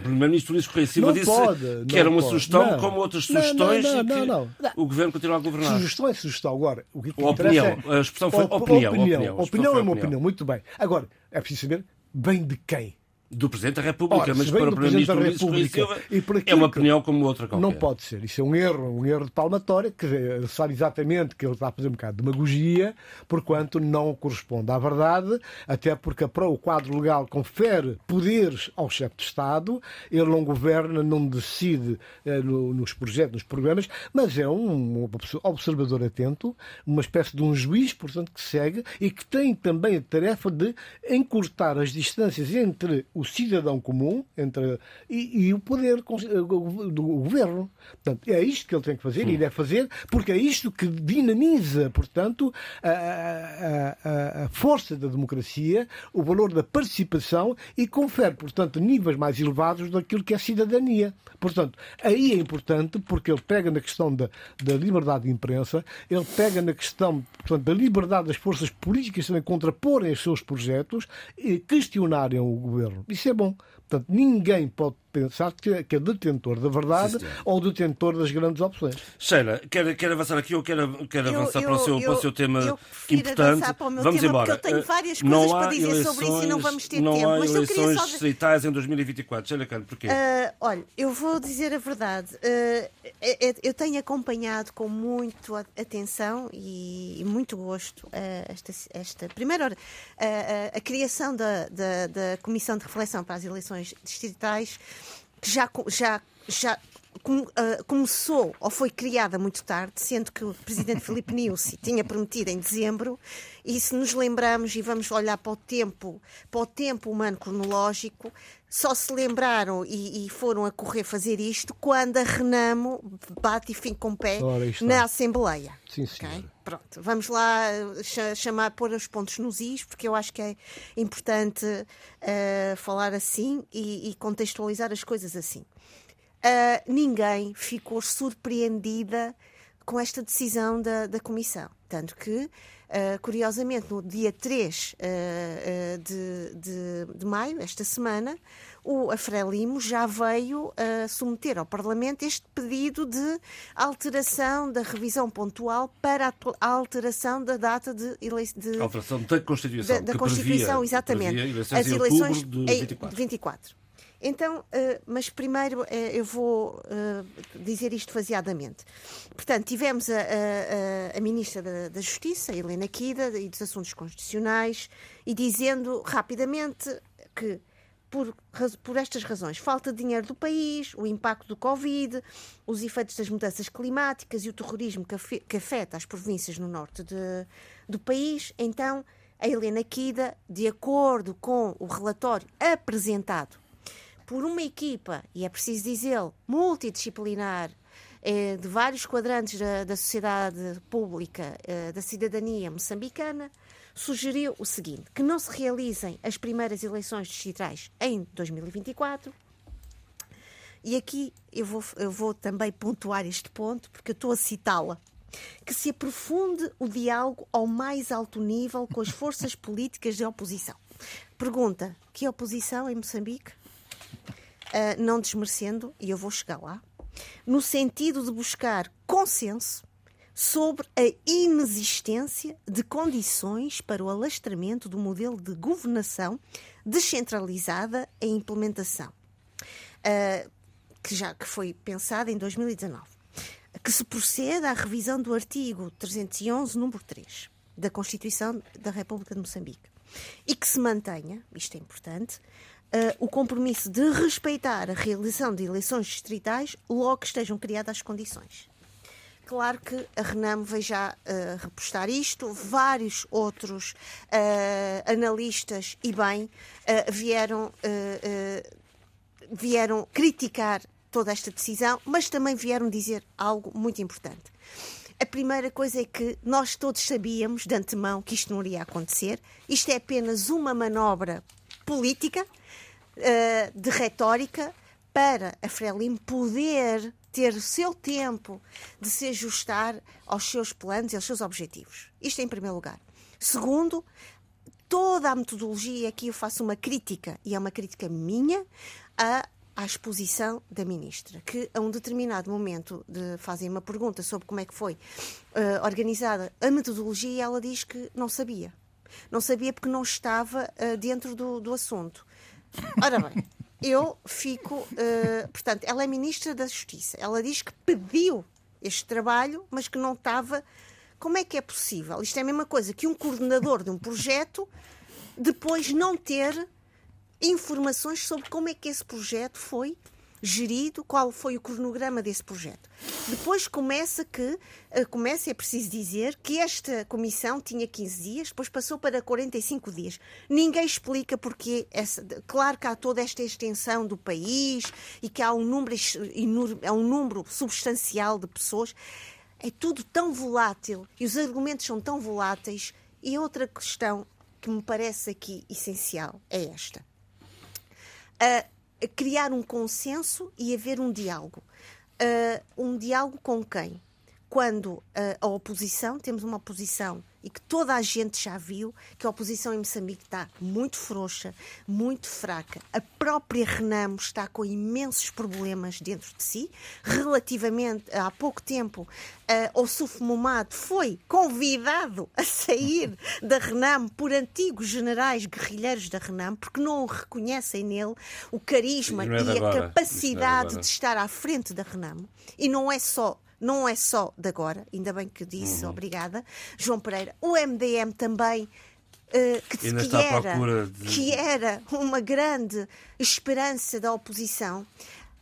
Primeiro-Ministro Luís Correia Silva disse pode, que era uma pode. sugestão não. como outras não, sugestões não, e que não, o Governo continua a governar. Sugestão é sugestão. Agora, o que, que opinião. É... A expressão foi opinião. opinião. Opinião, opinião é uma opinião. Muito bem. Agora, é preciso saber bem de quem. Do Presidente da República, Ora, mas para o Primeiro-Ministro Luís Silva é uma opinião como outra qualquer. Não pode ser. Isso é um erro, um erro de palmatória, que sabe exatamente que ele está a fazer um bocado de demagogia, porquanto não corresponde à verdade, até porque o quadro legal confere poderes ao chefe de Estado, ele não governa, não decide eh, no, nos projetos, nos programas, mas é um observador atento, uma espécie de um juiz, portanto, que segue e que tem também a tarefa de encurtar as distâncias entre o cidadão comum entre, e, e, o poder do governo. Portanto, é isto que ele tem que fazer e deve fazer, porque é isto que dinamiza, portanto, a, a, a, força da democracia, o valor da participação e confere, portanto, níveis mais elevados daquilo que é cidadania. Portanto, aí é importante porque ele pega na questão da, da liberdade de imprensa, ele pega na questão portanto, da liberdade das forças políticas também contraporem os seus projetos e questionarem o governo. Isso é bom. Portanto, ninguém pode pensar que é detentor da verdade Sim, ou detentor das grandes opções. Sheila, quer, quer avançar aqui ou quer, quer avançar eu- para, o seu, eu- para o seu tema importante? avançar para o meu vamos tema, embora. porque eu tenho Eh, várias não coisas há para dizer sobre isso e não vamos ter não tempo. há Mas eu queria eleições só- distritais em 2024. Sheila Cano, porquê? Ah, olha, eu vou dizer a verdade. É- eu tenho acompanhado com muito atenção e, muito gosto ah, esta, esta primeira hora, a criação da, da, da Comissão de Reflexão para as Eleições Distritais, que já, já, já com- ah, começou ou foi criada muito tarde, sendo que o presidente Filipe Nussi tinha prometido em dezembro, e se nos lembramos e vamos olhar para o tempo, para o tempo humano cronológico, só se lembraram e, e foram a correr fazer isto quando a Renamo bate e fim com o pé na Assembleia. Sim, Ok? senhora. Pronto, vamos lá cha- chamar, pôr os pontos nos is, porque eu acho que é importante eh, falar assim e, e contextualizar as coisas assim. Ah, ninguém ficou surpreendida com esta decisão da, da Comissão. Tanto que Uh, curiosamente, no dia 3 uh, uh, de, de, de, maio, esta semana, o Afrelimo já veio submeter ao Parlamento este pedido de alteração da revisão pontual para a alteração da data de eleição. De, alteração da Constituição. Da, da Constituição, previa, exatamente. Previa eleições As eleições de 24. 24. Então, uh, mas primeiro uh, eu vou uh, dizer isto faseadamente. Portanto, tivemos a, a, a Ministra da, Justiça, Helena Quida, e dos Assuntos Constitucionais, e dizendo rapidamente que por, por, estas razões, falta de dinheiro do país, o impacto do Covid, os efeitos das mudanças climáticas e o terrorismo que afeta as províncias no norte de, do país, então a Helena Quida, de acordo com o relatório apresentado por uma equipa, e é preciso dizê-lo, multidisciplinar, eh, de vários quadrantes da, da sociedade pública, eh, da cidadania moçambicana, sugeriu o seguinte: que não se realizem as primeiras eleições distritais em 2024. E aqui eu vou, eu vou também pontuar este ponto, porque eu estou a citá-la. Que se aprofunde o diálogo ao mais alto nível com as forças políticas de oposição. Pergunta: que oposição em Moçambique? Uh, não desmerecendo, e eu vou chegar lá, no sentido de buscar consenso sobre a inexistência de condições para o alastramento do modelo de governação descentralizada em implementação, uh, que já que foi pensada em 2019. Que se proceda à revisão do artigo 311, número 3, da Constituição da República de Moçambique. E que se mantenha, isto é importante, uh, o compromisso de respeitar a realização de eleições distritais logo que estejam criadas as condições. Claro que a Renamo veio já uh, repostar isto, vários outros uh, analistas, e bem, vieram, vieram criticar toda esta decisão, mas também vieram dizer algo muito importante. A primeira coisa é que nós todos sabíamos de antemão que isto não iria acontecer. Isto é apenas uma manobra política uh, de retórica para a Frelimo poder ter o seu tempo de se ajustar aos seus planos e aos seus objetivos. Isto em primeiro lugar. Segundo, toda a metodologia, aqui eu faço uma crítica, e é uma crítica minha, a à exposição da ministra, que a um determinado momento de, fazem uma pergunta sobre como é que foi uh, organizada a metodologia e ela diz que não sabia. Não sabia porque não estava uh, dentro do, do assunto. Ora bem, eu fico. Uh, portanto, ela é ministra da Justiça. Ela diz que pediu este trabalho, mas que não estava. Como é que é possível? Isto é a mesma coisa que um coordenador de um projeto depois não ter informações sobre como é que esse projeto foi gerido, qual foi o cronograma desse projeto. Depois começa que, eh, começa, é preciso dizer, que esta comissão tinha 15 dias, depois passou para 45 dias. Ninguém explica porque, essa, claro que há toda esta extensão do país e que há um número, há um número substancial de pessoas. É tudo tão volátil e os argumentos são tão voláteis. E outra questão que me parece aqui essencial é esta. Uh, criar um consenso e haver um diálogo. Uh, um diálogo com quem? Quando uh, a oposição, temos uma oposição e que toda a gente já viu que a oposição em Moçambique está muito frouxa, muito fraca. A própria Renamo está com imensos problemas dentro de si. Relativamente há pouco tempo, uh, o Suf Momad foi convidado a sair da Renamo por antigos generais guerrilheiros da Renamo, porque não reconhecem nele o carisma é e agora. a capacidade é de estar à frente da Renamo. E não é só não é só de agora, ainda bem que disse, uhum. obrigada, João Pereira. O MDM também. Uh, que, que, era, de... que era uma grande esperança da oposição.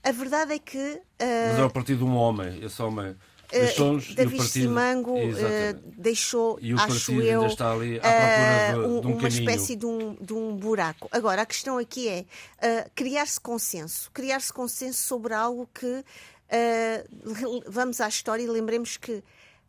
A verdade é que. Uh, Mas é o partido de um homem, esse homem. Uh, David partido... Simango uh, deixou, e o acho eu, está ali à procura de, um, de um uma espécie de um, de um buraco. Agora, a questão aqui é criar-se consenso. Criar-se consenso sobre algo que Uh, vamos à história e lembremos que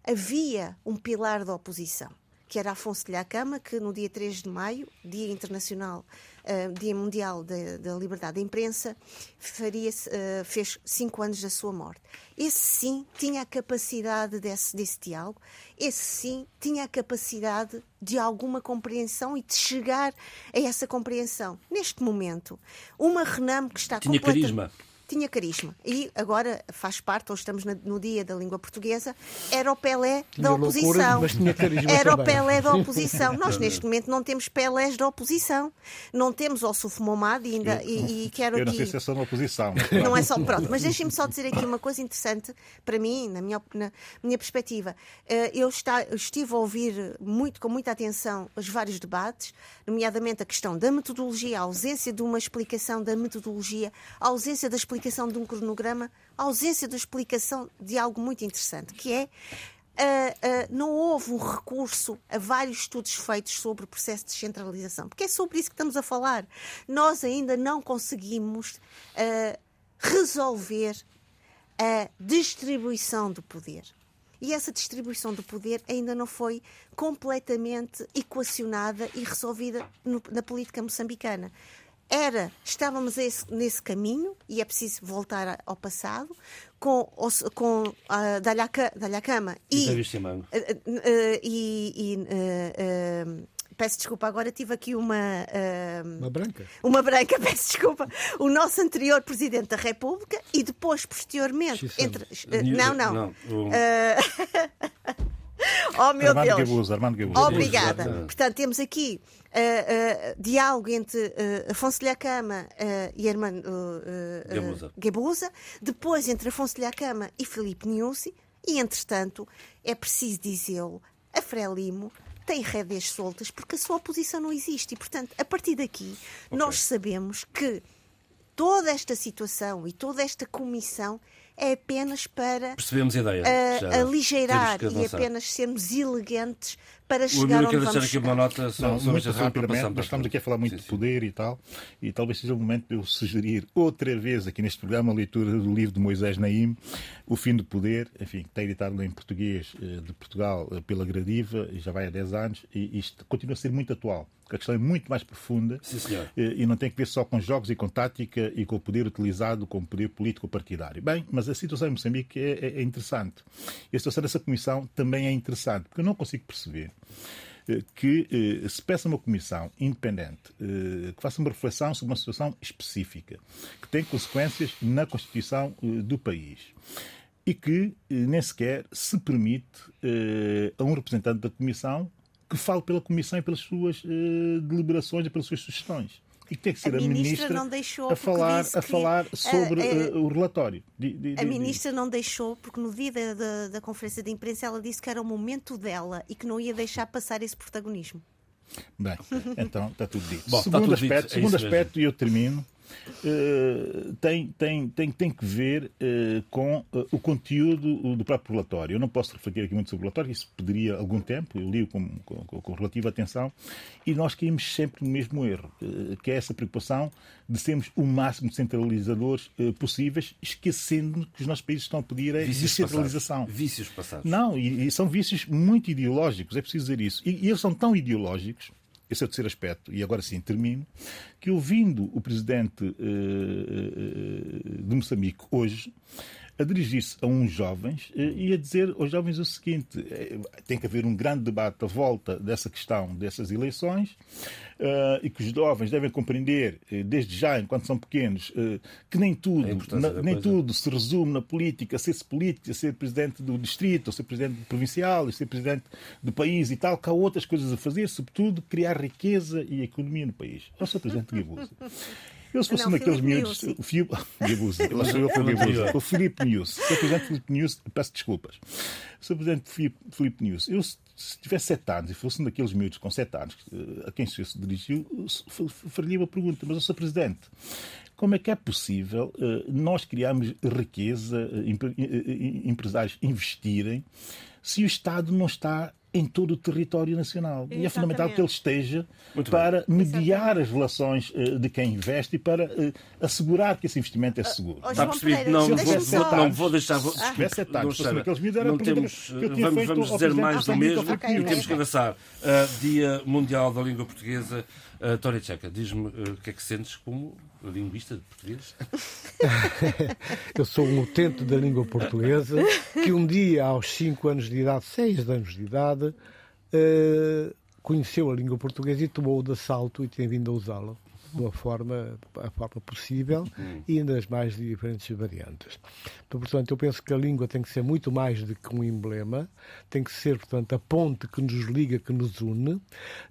havia um pilar da oposição, que era Afonso de Lhacama, que no dia 3 de maio, Dia Internacional, uh, Dia Mundial da Liberdade da Imprensa, faria, uh, fez cinco anos da sua morte. Esse sim tinha a capacidade desse, desse diálogo, esse sim tinha a capacidade de alguma compreensão e de chegar a essa compreensão. Neste momento, uma Renam que está tinha completa... carisma tinha carisma. E agora faz parte, hoje estamos no dia da língua portuguesa, era o Pelé tinha da oposição. Loucura, era também. o Pelé da oposição. Nós, neste momento, não temos Pelés da oposição. Não temos o Sufo Momad ainda. E, e quero eu não aqui... sei se é só na oposição. Não é só. Pronto, mas deixem-me só dizer aqui uma coisa interessante para mim, na minha, na minha perspectiva. Eh, eu está, estive a ouvir muito, com muita atenção os vários debates, nomeadamente a questão da metodologia, a ausência de uma explicação da metodologia, a ausência da explicação de um cronograma, a ausência da explicação de algo muito interessante, que é Uh, uh, não houve um recurso a vários estudos feitos sobre o processo de descentralização, porque é sobre isso que estamos a falar. Nós ainda não conseguimos uh, resolver a distribuição do poder. E essa distribuição do poder ainda não foi completamente equacionada e resolvida no, na política moçambicana era, estávamos esse, nesse caminho, e é preciso voltar ao passado, com, com uh, Dalhacama e, uh, uh, e, e uh, peço desculpa, agora tive aqui uma. Uh, uma branca. Uma branca, peço desculpa. O nosso anterior Presidente da República e depois, posteriormente. Entre, uh, não, não. não. Uh, oh, meu Armando Deus. Gabuza, Armando Gabuza. Obrigada. Portanto, temos aqui uh, uh, diálogo entre uh, Afonso de Lhacama e Armando Gabuza. Gabuza, depois entre Afonso de Lhacama e Filipe Niusi, e, entretanto, é preciso dizê-lo, a Frelimo tem rédeas soltas porque a sua oposição não existe. E, portanto, a partir daqui, okay. nós sabemos que toda esta situação e toda esta comissão é apenas para Percebemos a ideia. Uh, aligeirar e apenas sermos elegantes para chegar o onde vamos deixar aqui uma nota não, muito rapidamente, nós estamos aqui a falar muito sim, de poder sim. e tal, e talvez seja o momento de eu sugerir outra vez aqui neste programa a leitura do livro de Moisés Naim, O Fim do Poder, enfim, que está editado em português de Portugal pela Gradiva, e já vai há 10 anos, e isto continua a ser muito atual a questão é muito mais profunda Sim, e não tem que ver só com jogos e com tática e com o poder utilizado como poder político partidário. Bem, mas a situação em Moçambique é, é, é interessante. E a situação dessa comissão também é interessante, porque eu não consigo perceber que se peça uma comissão independente que faça uma reflexão sobre uma situação específica, que tem consequências na Constituição do país e que nem sequer se permite a um representante da Comissão que fale pela Comissão e pelas suas uh, deliberações e pelas suas sugestões. E que tem que ser a, a ministra, ministra a falar, a falar sobre uh, uh, o relatório. De, de, a ministra não deixou, porque no dia da, da, da, conferência de imprensa ela disse que era o momento dela e que não ia deixar passar esse protagonismo. Bem, então está tudo dito. Bom, segundo tudo aspecto, dito. É segundo aspecto e eu termino. Uh, tem, tem, tem, tem que ver uh, com uh, o conteúdo do próprio relatório. Eu não posso refletir aqui muito sobre o relatório, isso pediria algum tempo, eu li com, com, com relativa atenção, e nós caímos sempre no mesmo erro, que é essa preocupação de sermos o máximo de centralizadores possíveis, esquecendo que os nossos países estão a pedir a descentralização. Passados. Vícios passados. Não, e, e, são vícios muito ideológicos, é preciso dizer isso. E, e eles são tão ideológicos esse é o terceiro aspecto. E agora sim, termino. Que ouvindo o presidente uh, uh, de Moçambique hoje a dirigir-se a uns jovens uh, e a dizer aos jovens o seguinte: tem que haver um grande debate à volta dessa questão dessas eleições e que os jovens devem compreender, desde já, enquanto são pequenos, que nem tudo, na, nem tudo se resume na política, a ser-se político, a ser presidente do distrito, ser presidente provincial, a ser presidente do país e tal, que há outras coisas a fazer, sobretudo criar riqueza e economia no país. Eu sou presidente de. Eu, se fosse um daqueles miúdos. O Filipe. Eu sou eu. O Filipe News. Se o Presidente Filipe News, peço desculpas. Se o Presidente Filipe, Filipe News, eu, se tivesse sete anos e fosse um daqueles miúdos com sete anos a quem se dirigiu, faria uma pergunta. Mas, Sr. Presidente, como é que é possível nós criarmos riqueza, empresários investirem, se o Estado não está em todo o território nacional. E é Exatamente. fundamental que ele esteja Muito para mediar as relações eh, de quem investe e para eh, assegurar que esse investimento é seguro. Ó, Está percebido? Não, vou, só- não vou deixar. vou- tivesse desculpe, não, não temos, vamos, vamos dizer mais do mesmo Filipe e Pires. temos que avançar. Ah, Dia Mundial da Língua Portuguesa. Uh, Tória Tcheca, diz-me ah, o que é que sentes como linguista de português? Eu sou um utente da língua portuguesa que um dia, aos 5 anos de idade, 6 anos de idade, eh, conheceu a língua portuguesa e tomou-o de assalto e tem vindo a usá-la de uma forma, a forma possível e nas mais diferentes variantes. Portanto, eu penso que a língua tem que ser muito mais do que um emblema, tem que ser, portanto, a ponte que nos liga, que nos une,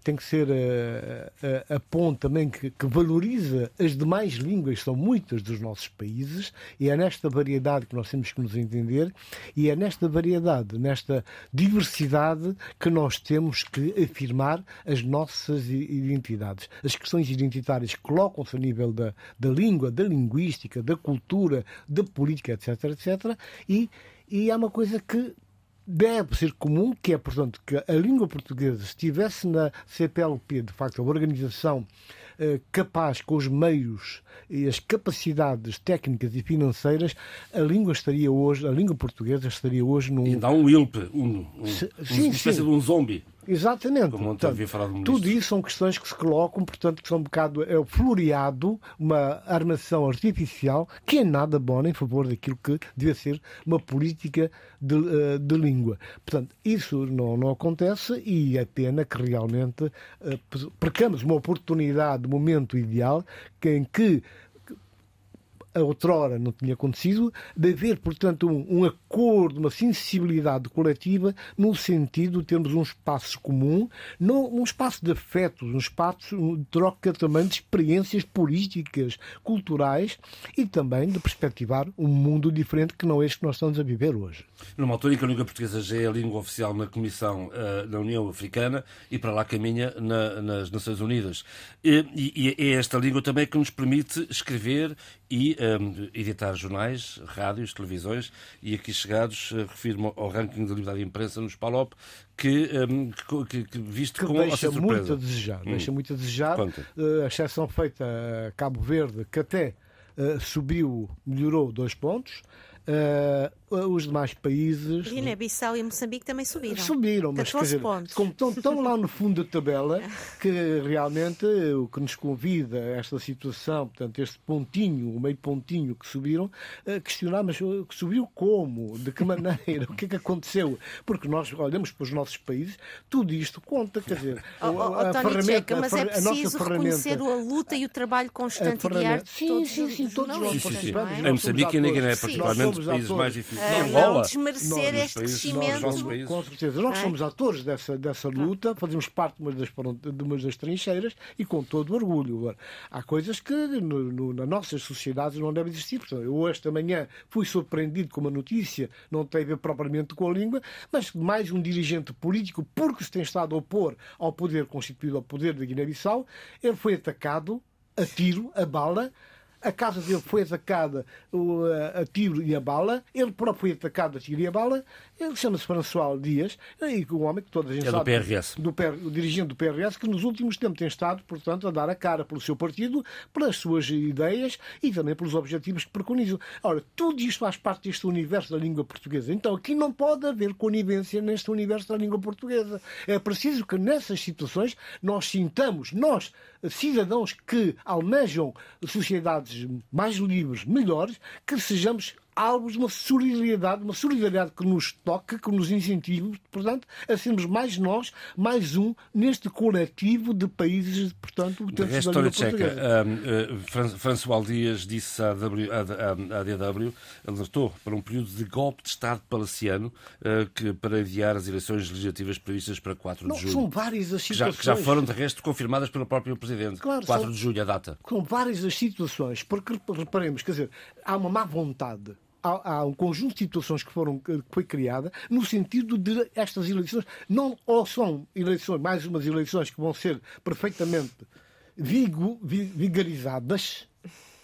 tem que ser a, a- a ponte também que, que valoriza as demais línguas, são muitas dos nossos países, e é nesta variedade que nós temos que nos entender, e é nesta variedade, nesta diversidade, que nós temos que afirmar as nossas identidades. As questões identitárias colocam-se a nível da, da língua, da linguística, da cultura, da política, etc, etc, e, e há uma coisa que deve ser comum, que é, portanto, que a língua portuguesa estivesse na CPLP, de facto, a organização eh, capaz, com os meios e as capacidades técnicas e financeiras, a língua estaria hoje, a língua portuguesa estaria hoje num... E dá um ilp, um, um, um- sim, uma espécie sim. de um zombie. Exatamente. Como ontem havia falado do tudo isso são questões que se colocam, portanto, que são um bocado é o floreado, uma armação artificial, que é nada bom em favor daquilo que devia ser uma política de, eh, de língua. Portanto, isso não, não acontece e é pena que realmente eh, percamos uma oportunidade, um momento ideal, que- em que a outrora não tinha acontecido, de haver, portanto, um, um acordo, uma sensibilidade coletiva no sentido de termos um espaço comum, não, um espaço de afetos, um espaço de troca também de experiências políticas, culturais e também de perspectivar um mundo diferente que não é este que nós estamos a viver hoje. Numa altura em que a língua portuguesa já é a língua oficial na Comissão eh, da União Africana e para lá caminha na- nas Nações Unidas. E- e é esta língua também que nos permite escrever e ehm, editar jornais, rádios, televisões e aqui chegados eh, refiro-me ao ranking de liberdade de imprensa nos PALOP que, ehm, que, que- visto que com deixa muito a desejar. Hum. Deixa muito a desejar. Eh, a exceção feita a Cabo Verde, que até eh, subiu, melhorou dois pontos. Eh, os demais países Guiné-Bissau e Moçambique também subiram. subiram, mas quer 14 dizer, pontos. como estão, estão lá no fundo da tabela, que realmente o que nos convida a esta situação, portanto, este pontinho, o meio pontinho que subiram, a questionar, mas uh, que subiu como? De que maneira? O que é que aconteceu? Porque nós olhamos para os nossos países, tudo isto conta, quer dizer, Oh, oh, oh, a Tony ferramenta- Checa, a mas é a preciso ferramenta- reconhecer a luta e o trabalho a constante e ferramenta- diário de Sim, todos sim, os sim, todos Sim, sim, sim. é? Em Moçambique e na Guiné, particularmente, Nós os somos países atores. mais difíceis. Ah, Em não Angola. desmerecer Nós, este países, crescimento. nós, países. Com certeza. Nós é? somos atores dessa, dessa luta, fazemos parte de uma das, de uma das trincheiras e com todo o orgulho. Há coisas que no, no, nas nossas sociedades não devem existir. Portanto, eu esta manhã fui surpreendido com uma notícia, não tem a ver propriamente com a língua, mas mais um dirigente político, porque se tem estado a opor ao poder constituído ao poder da Guiné-Bissau, ele foi atacado a tiro, a bala, a casa dele foi atacada o, a, a tiro e a bala, ele próprio foi atacado a tiro e a bala, ele chama-se François Dias, e um homem que toda a gente É do sabe, PRS. do PR o dirigente do PRS, que nos últimos tempos tem estado, portanto, a dar a cara pelo seu partido, pelas suas ideias e também pelos objetivos que preconizam. Ora, tudo isto faz parte deste universo da língua portuguesa. Então, aqui não pode haver conivência neste universo da língua portuguesa. É preciso que nessas situações nós sintamos, nós, cidadãos que almejam sociedades mais livres, melhores, que sejamos alvos de uma solidariedade, uma solidariedade que nos toque, que nos incentive, portanto, a sermos mais nós, mais um, neste coletivo de países, portanto, utentes da língua Tória Tcheca, um, uh, Fran- François Dias disse à, w, à, à- à DW, alertou para um período de golpe de Estado palaciano uh, que, para adiar as eleições legislativas previstas para 4 Não, de julho. são várias as que já, situações. que já foram, de resto, confirmadas pelo próprio Presidente. Claro, 4 são- de julho, a data. com várias as situações, porque reparemos, quer dizer, há uma má vontade. Há, há um conjunto de situações que, foram, que foi criada no sentido de estas eleições. Não ou são eleições, mais umas eleições que vão ser perfeitamente vigo, vi- vigorizadas,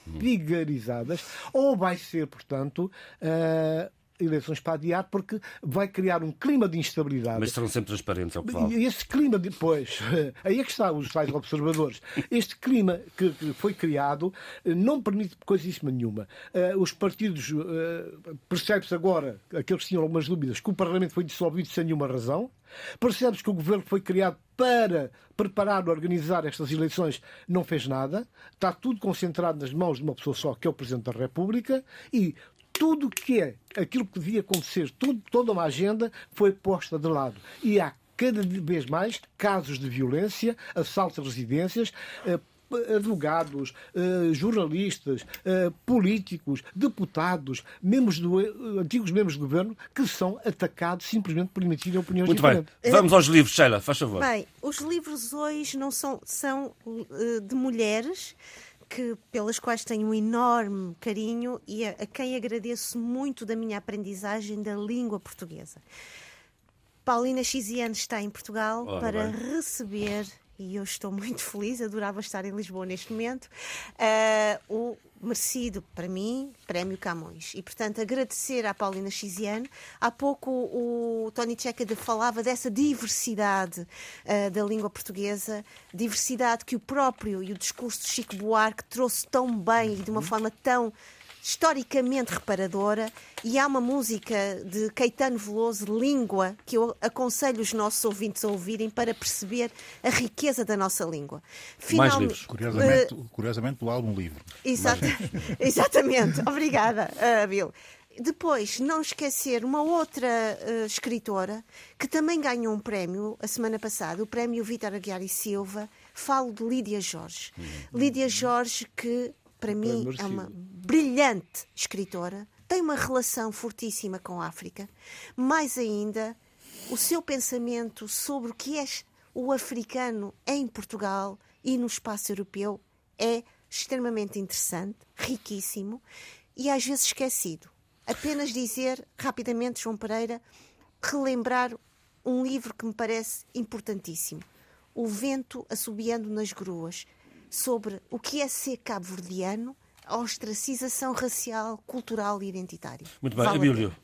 vigorizadas, ou vai ser, portanto, eh, eleições para adiar porque vai criar um clima de instabilidade. Mas serão sempre transparentes, é o que vale. E esse clima, depois, aí é que está os tais observadores. Este clima que, foi criado eh, não permite coisíssima nenhuma. Uh, os partidos, uh, percebe-se agora, aqueles que tinham algumas dúvidas, que o Parlamento foi dissolvido sem nenhuma razão. Percebe-se que o governo foi criado para preparar, organizar estas eleições, não fez nada. Está tudo concentrado nas mãos de uma pessoa só, que é o Presidente da República, e tudo que é aquilo que devia acontecer, tudo, toda uma agenda foi posta de lado. E há cada vez mais casos de violência, assaltos a residências, eh, advogados, eh, jornalistas, eh, políticos, deputados, membros do, antigos membros do governo que são atacados simplesmente por emitirem opiniões Muito diferentes. bem. Vamos aos livros, Sheila, faz favor. Bem, os livros hoje não são, são de mulheres que, pelas quais tenho um enorme carinho e a, a quem agradeço muito da minha aprendizagem da língua portuguesa. Paulina Xiziane está em Portugal Ora para bem. receber, e eu estou muito feliz, adorava estar em Lisboa neste momento, uh, o merecido, para mim, Prémio Camões. E, portanto, agradecer à Paulina Xiziane. Há pouco o Tony Checa falava dessa diversidade uh, da língua portuguesa, diversidade que o próprio e o discurso de Chico Buarque trouxe tão bem e de uma forma tão historicamente reparadora e há uma música de Caetano Veloso, Língua, que eu aconselho os nossos ouvintes a ouvirem para perceber a riqueza da nossa língua. Mais livros. Curiosamente, curiosamente do álbum livro. Exata- exatamente. Obrigada, uh, Bill. Depois, não esquecer uma outra uh, escritora que também ganhou um prémio a semana passada, o prémio Vítor Aguiar e Silva. Falo de Lídia Jorge. Lídia Jorge, que para mim é merecido. uma brilhante escritora, tem uma relação fortíssima com a África. Mais ainda, o seu pensamento sobre o que é o africano em Portugal e no espaço europeu é extremamente interessante, riquíssimo e às vezes esquecido. Apenas dizer rapidamente, João Pereira, relembrar um livro que me parece importantíssimo: O Vento Assobiando nas Gruas, sobre o que é ser cabo-verdiano, a ostracização racial, cultural e identitária. Muito bem, Vale Abílio.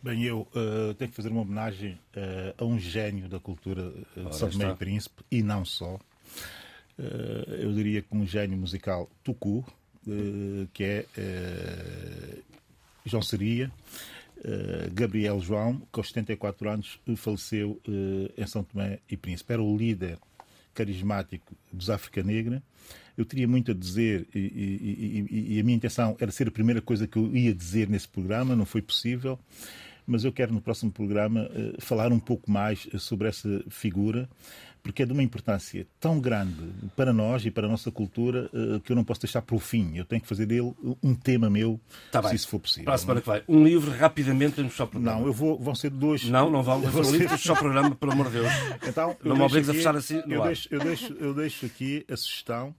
Bem, eu eh, tenho que fazer uma homenagem eh, a um gênio da cultura eh, de São Tomé e Príncipe, e não só. Eu diria que um gênio musical tucu, que é João Seria, Gabriel João, que aos 74 anos faleceu em São Tomé e Príncipe. Era o líder carismático dos África Negra. Eu teria muito a dizer e, e- e- a minha intenção era ser a primeira coisa que eu ia dizer nesse programa, não foi possível. Mas eu quero no próximo programa eh, falar um pouco mais sobre essa figura, porque é de uma importância tão grande para nós e para a nossa cultura eh, que eu não posso deixar para o fim. Eu tenho que fazer dele um tema meu, Tá se bem. isso for possível. Para a semana que vai. Um livro, rapidamente, temos só programa. Não, eu vou, vão ser dois. Não, não Eu fazer vou um livro, ser- só programa, pelo amor de Deus. Então, Não me obrigues a fechar assim eu deixo, eu, deixo, eu deixo aqui a sugestão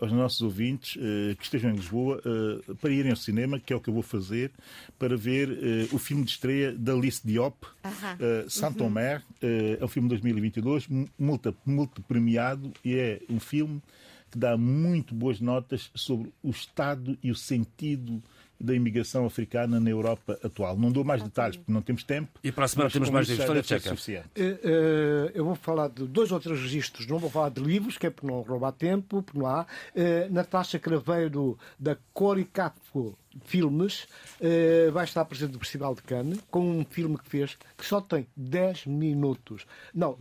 aos nossos ouvintes eh, que estejam em Lisboa eh, para irem ao cinema, que é o que eu vou fazer, para ver eh, o filme de estreia da Alice Diop, uh, Saint-Omer. eh, é um filme de 2022, mu- multa, multa premiado, e é um filme que dá muito boas notas sobre o estado e o sentido da imigração africana na Europa atual. Não dou mais detalhes porque não temos tempo. E para a semana temos mais deve ser Checa. suficiente. Eh, eh, Eu vou falar de dois ou três registros, não vou falar de livros, que é por não roubar tempo, porque não há. Eh, Natasha Craveiro, da Coricapo Filmes, vai estar presente no Festival de Cannes, com um filme que fez que só tem 10 minutos. Não,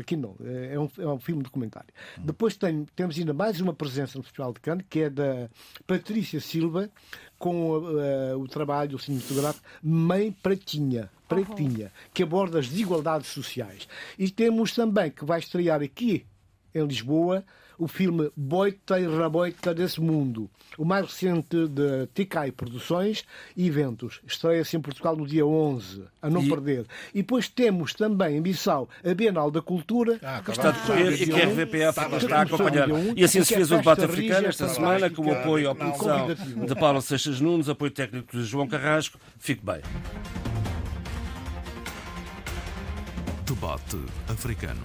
aqui não, é um, é um filme documentário. Depois tem- temos ainda mais uma presença no Festival de Cannes, que é da Patrícia Silva, com eh, o trabalho cinematográfico Mãe Pratinha. Pretinha, que aborda as desigualdades sociais. E temos também que vai estrear aqui em Lisboa o filme Boita e Raboita desse Mundo, o mais recente de Ticai Produções e Eventos. Estreia-se em Portugal no dia 11, a não E- perder. E depois temos também em Bissau a Bienal da Cultura, Ah, que tá Está a decorrer e que a RVP África está a acompanhar. E assim se fez o debate africano esta semana, com o apoio à produção de Paulo Seixas Nunes, apoio técnico de João Carrasco. Fique bem. Debate africano.